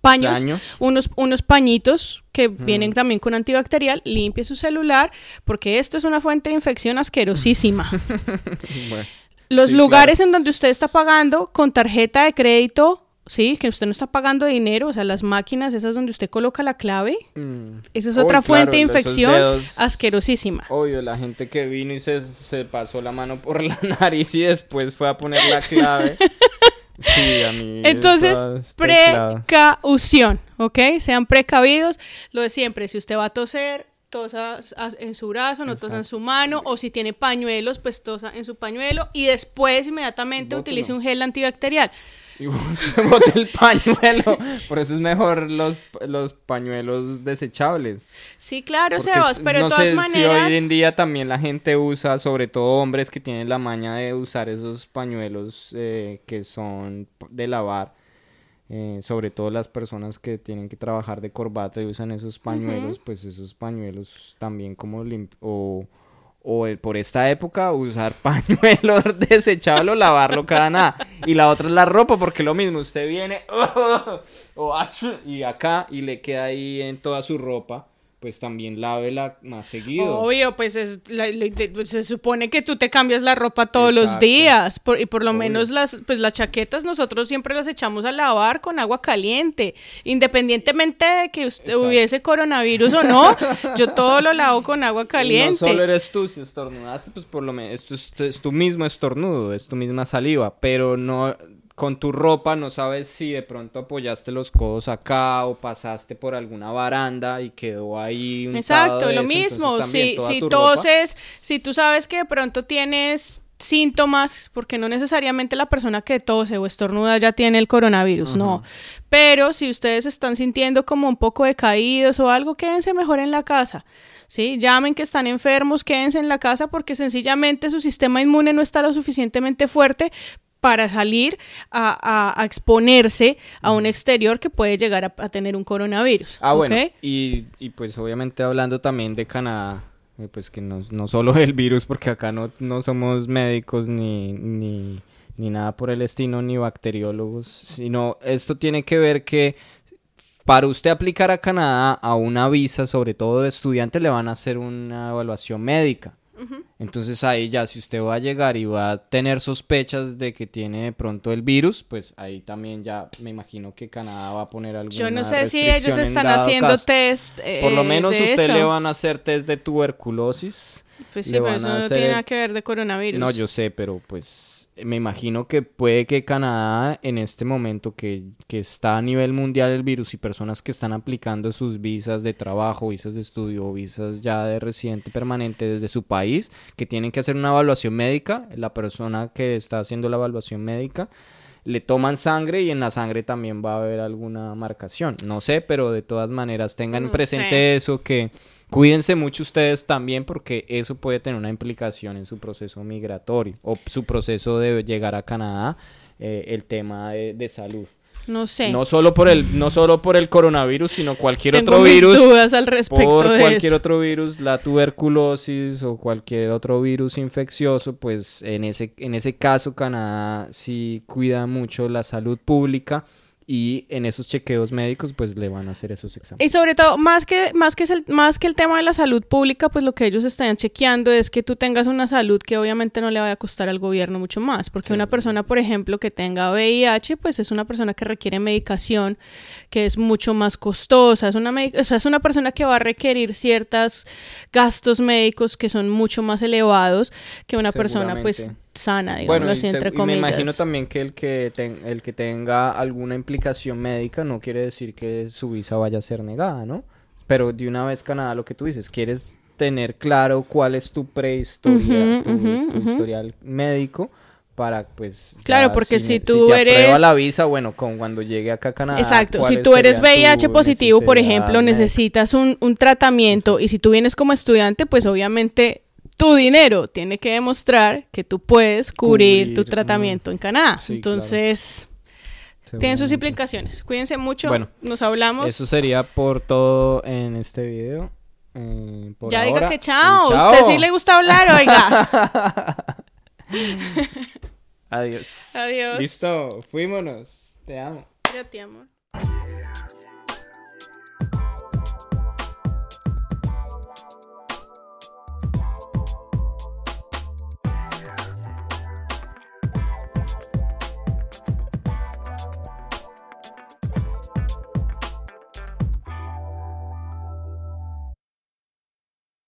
Paños, Paños. Unos, unos pañitos que vienen también con antibacterial. Limpie su celular, porque esto es una fuente de infección asquerosísima. Bueno, Los Sí, lugares en donde usted está pagando con tarjeta de crédito, sí, que usted no está pagando dinero, o sea, las máquinas esas donde usted coloca la clave, mm, esa es Uy, otra fuente de infección dedos. asquerosísima. Obvio, la gente que vino y se, se pasó la mano por la nariz y después fue a poner la clave. Sí, a mí. Entonces, precaución, ¿ok? Sean precavidos. Lo de siempre, si usted va a toser, tosa en su brazo, no tosa en su mano, o si tiene pañuelos, pues tosa en su pañuelo y después inmediatamente Bótelo. utilice un gel antibacterial. Y bote el pañuelo. Por eso es mejor los, los pañuelos desechables. Sí, claro, Porque Sebas, pero de todas sé maneras... si hoy en día también la gente usa, sobre todo hombres que tienen la maña de usar esos pañuelos eh, que son de lavar. eh, sobre todo las personas que tienen que trabajar de corbata y usan esos pañuelos, pues esos pañuelos también como limp o, o el- por esta época usar pañuelo desechable lavarlo cada nada. Y la otra es la ropa, porque lo mismo, usted viene o ach, y acá y le queda ahí en toda su ropa, pues también lávela más seguido. Obvio, pues es- la- la- de- se supone que tú te cambias la ropa todos los días por- y por lo Obvio. menos las, pues las chaquetas nosotros siempre las echamos a lavar con agua caliente, independientemente de que usted Exacto. hubiese coronavirus o no, yo todo lo lavo con agua Y caliente. No solo eres tú, si estornudaste, pues por lo menos esto es, es tu mismo estornudo, es tu misma saliva, pero no con tu ropa no sabes si de pronto apoyaste los codos acá o pasaste por alguna baranda y quedó ahí untado Exacto, de lo eso, mismo. entonces Si, si ropa- toses, si tú sabes que de pronto tienes síntomas, porque no necesariamente la persona que tose o estornuda ya tiene el coronavirus, no. Pero si ustedes están sintiendo como un poco decaídos o algo, quédense mejor en la casa. ¿Sí? Llamen que están enfermos, quédense en la casa porque sencillamente su sistema inmune no está lo suficientemente fuerte para salir a, a- a exponerse a un exterior que puede llegar a, a tener un coronavirus. Ah, bueno, y, y pues obviamente hablando también de Canadá, eh, pues que no, no solo el virus, porque acá no, no somos médicos ni, ni, ni nada por el estilo, ni bacteriólogos, sino esto tiene que ver que para usted aplicar a Canadá a una visa, sobre todo de estudiante, le van a hacer una evaluación médica. Entonces ahí ya si usted va a llegar y va a tener sospechas de que tiene de pronto el virus, pues ahí también ya me imagino que Canadá va a poner alguna Yo no sé si ellos están haciendo caso. test. Por lo eh, menos de usted eso. le van a hacer test de tuberculosis. Pues sí, pero eso no hacer tiene nada que ver de coronavirus. No, yo sé, pero pues me imagino que puede que Canadá en este momento que, que está a nivel mundial el virus y personas que están aplicando sus visas de trabajo, visas de estudio visas ya de residente permanente desde su país, que tienen que hacer una evaluación médica, la persona que está haciendo la evaluación médica le toman sangre y en la sangre también va a haber alguna marcación. No sé, pero de todas maneras tengan No presente sé. eso que cuídense mucho ustedes también porque eso puede tener una implicación en su proceso migratorio o su proceso de llegar a Canadá, eh, el tema de, de salud. No sé. No solo por el no solo por el coronavirus, sino cualquier Tengo otro mis virus dudas al respecto por de cualquier eso. otro virus, la tuberculosis o cualquier otro virus infeccioso, pues en ese, en ese caso Canadá sí cuida mucho la salud pública y en esos chequeos médicos pues le van a hacer esos exámenes. Y sobre todo, más que, más, que es el, más que el tema de la salud pública, pues lo que ellos están chequeando es que tú tengas una salud que obviamente no le vaya a costar al gobierno mucho más. Porque Sí. una persona, por ejemplo, que tenga VIH, pues es una persona que requiere medicación que es mucho más costosa. Es una, o sea, es una persona que va a requerir ciertos gastos médicos que son mucho más elevados que una persona, pues. Sana, digamos Bueno, así, entre y me comillas. imagino también que el que, ten- el que tenga alguna implicación médica no quiere decir que su visa vaya a ser negada, ¿no? Pero de una vez Canadá, lo que tú dices, quieres tener claro cuál es tu prehistoria, tu, historial médico para pues ya Claro, porque si tú te aprueba eres- la visa, bueno, con cuando llegue acá a Canadá. Exacto, si ¿cuáles tú eres VIH positivo, por ejemplo, necesitas un, un tratamiento y si tú vienes como estudiante, pues obviamente tu dinero tiene que demostrar que tú puedes cubrir, tu Cubrir, tratamiento en Canadá. sí, Entonces, tienen sus implicaciones. Cuídense mucho, Bueno, nos hablamos. Eso sería por todo en este video. eh, por ya diga ahora. que Y chao. chao. Usted sí le gusta hablar, oiga. Adiós. Adiós. Listo, fuímonos. Te amo. Ya te amo.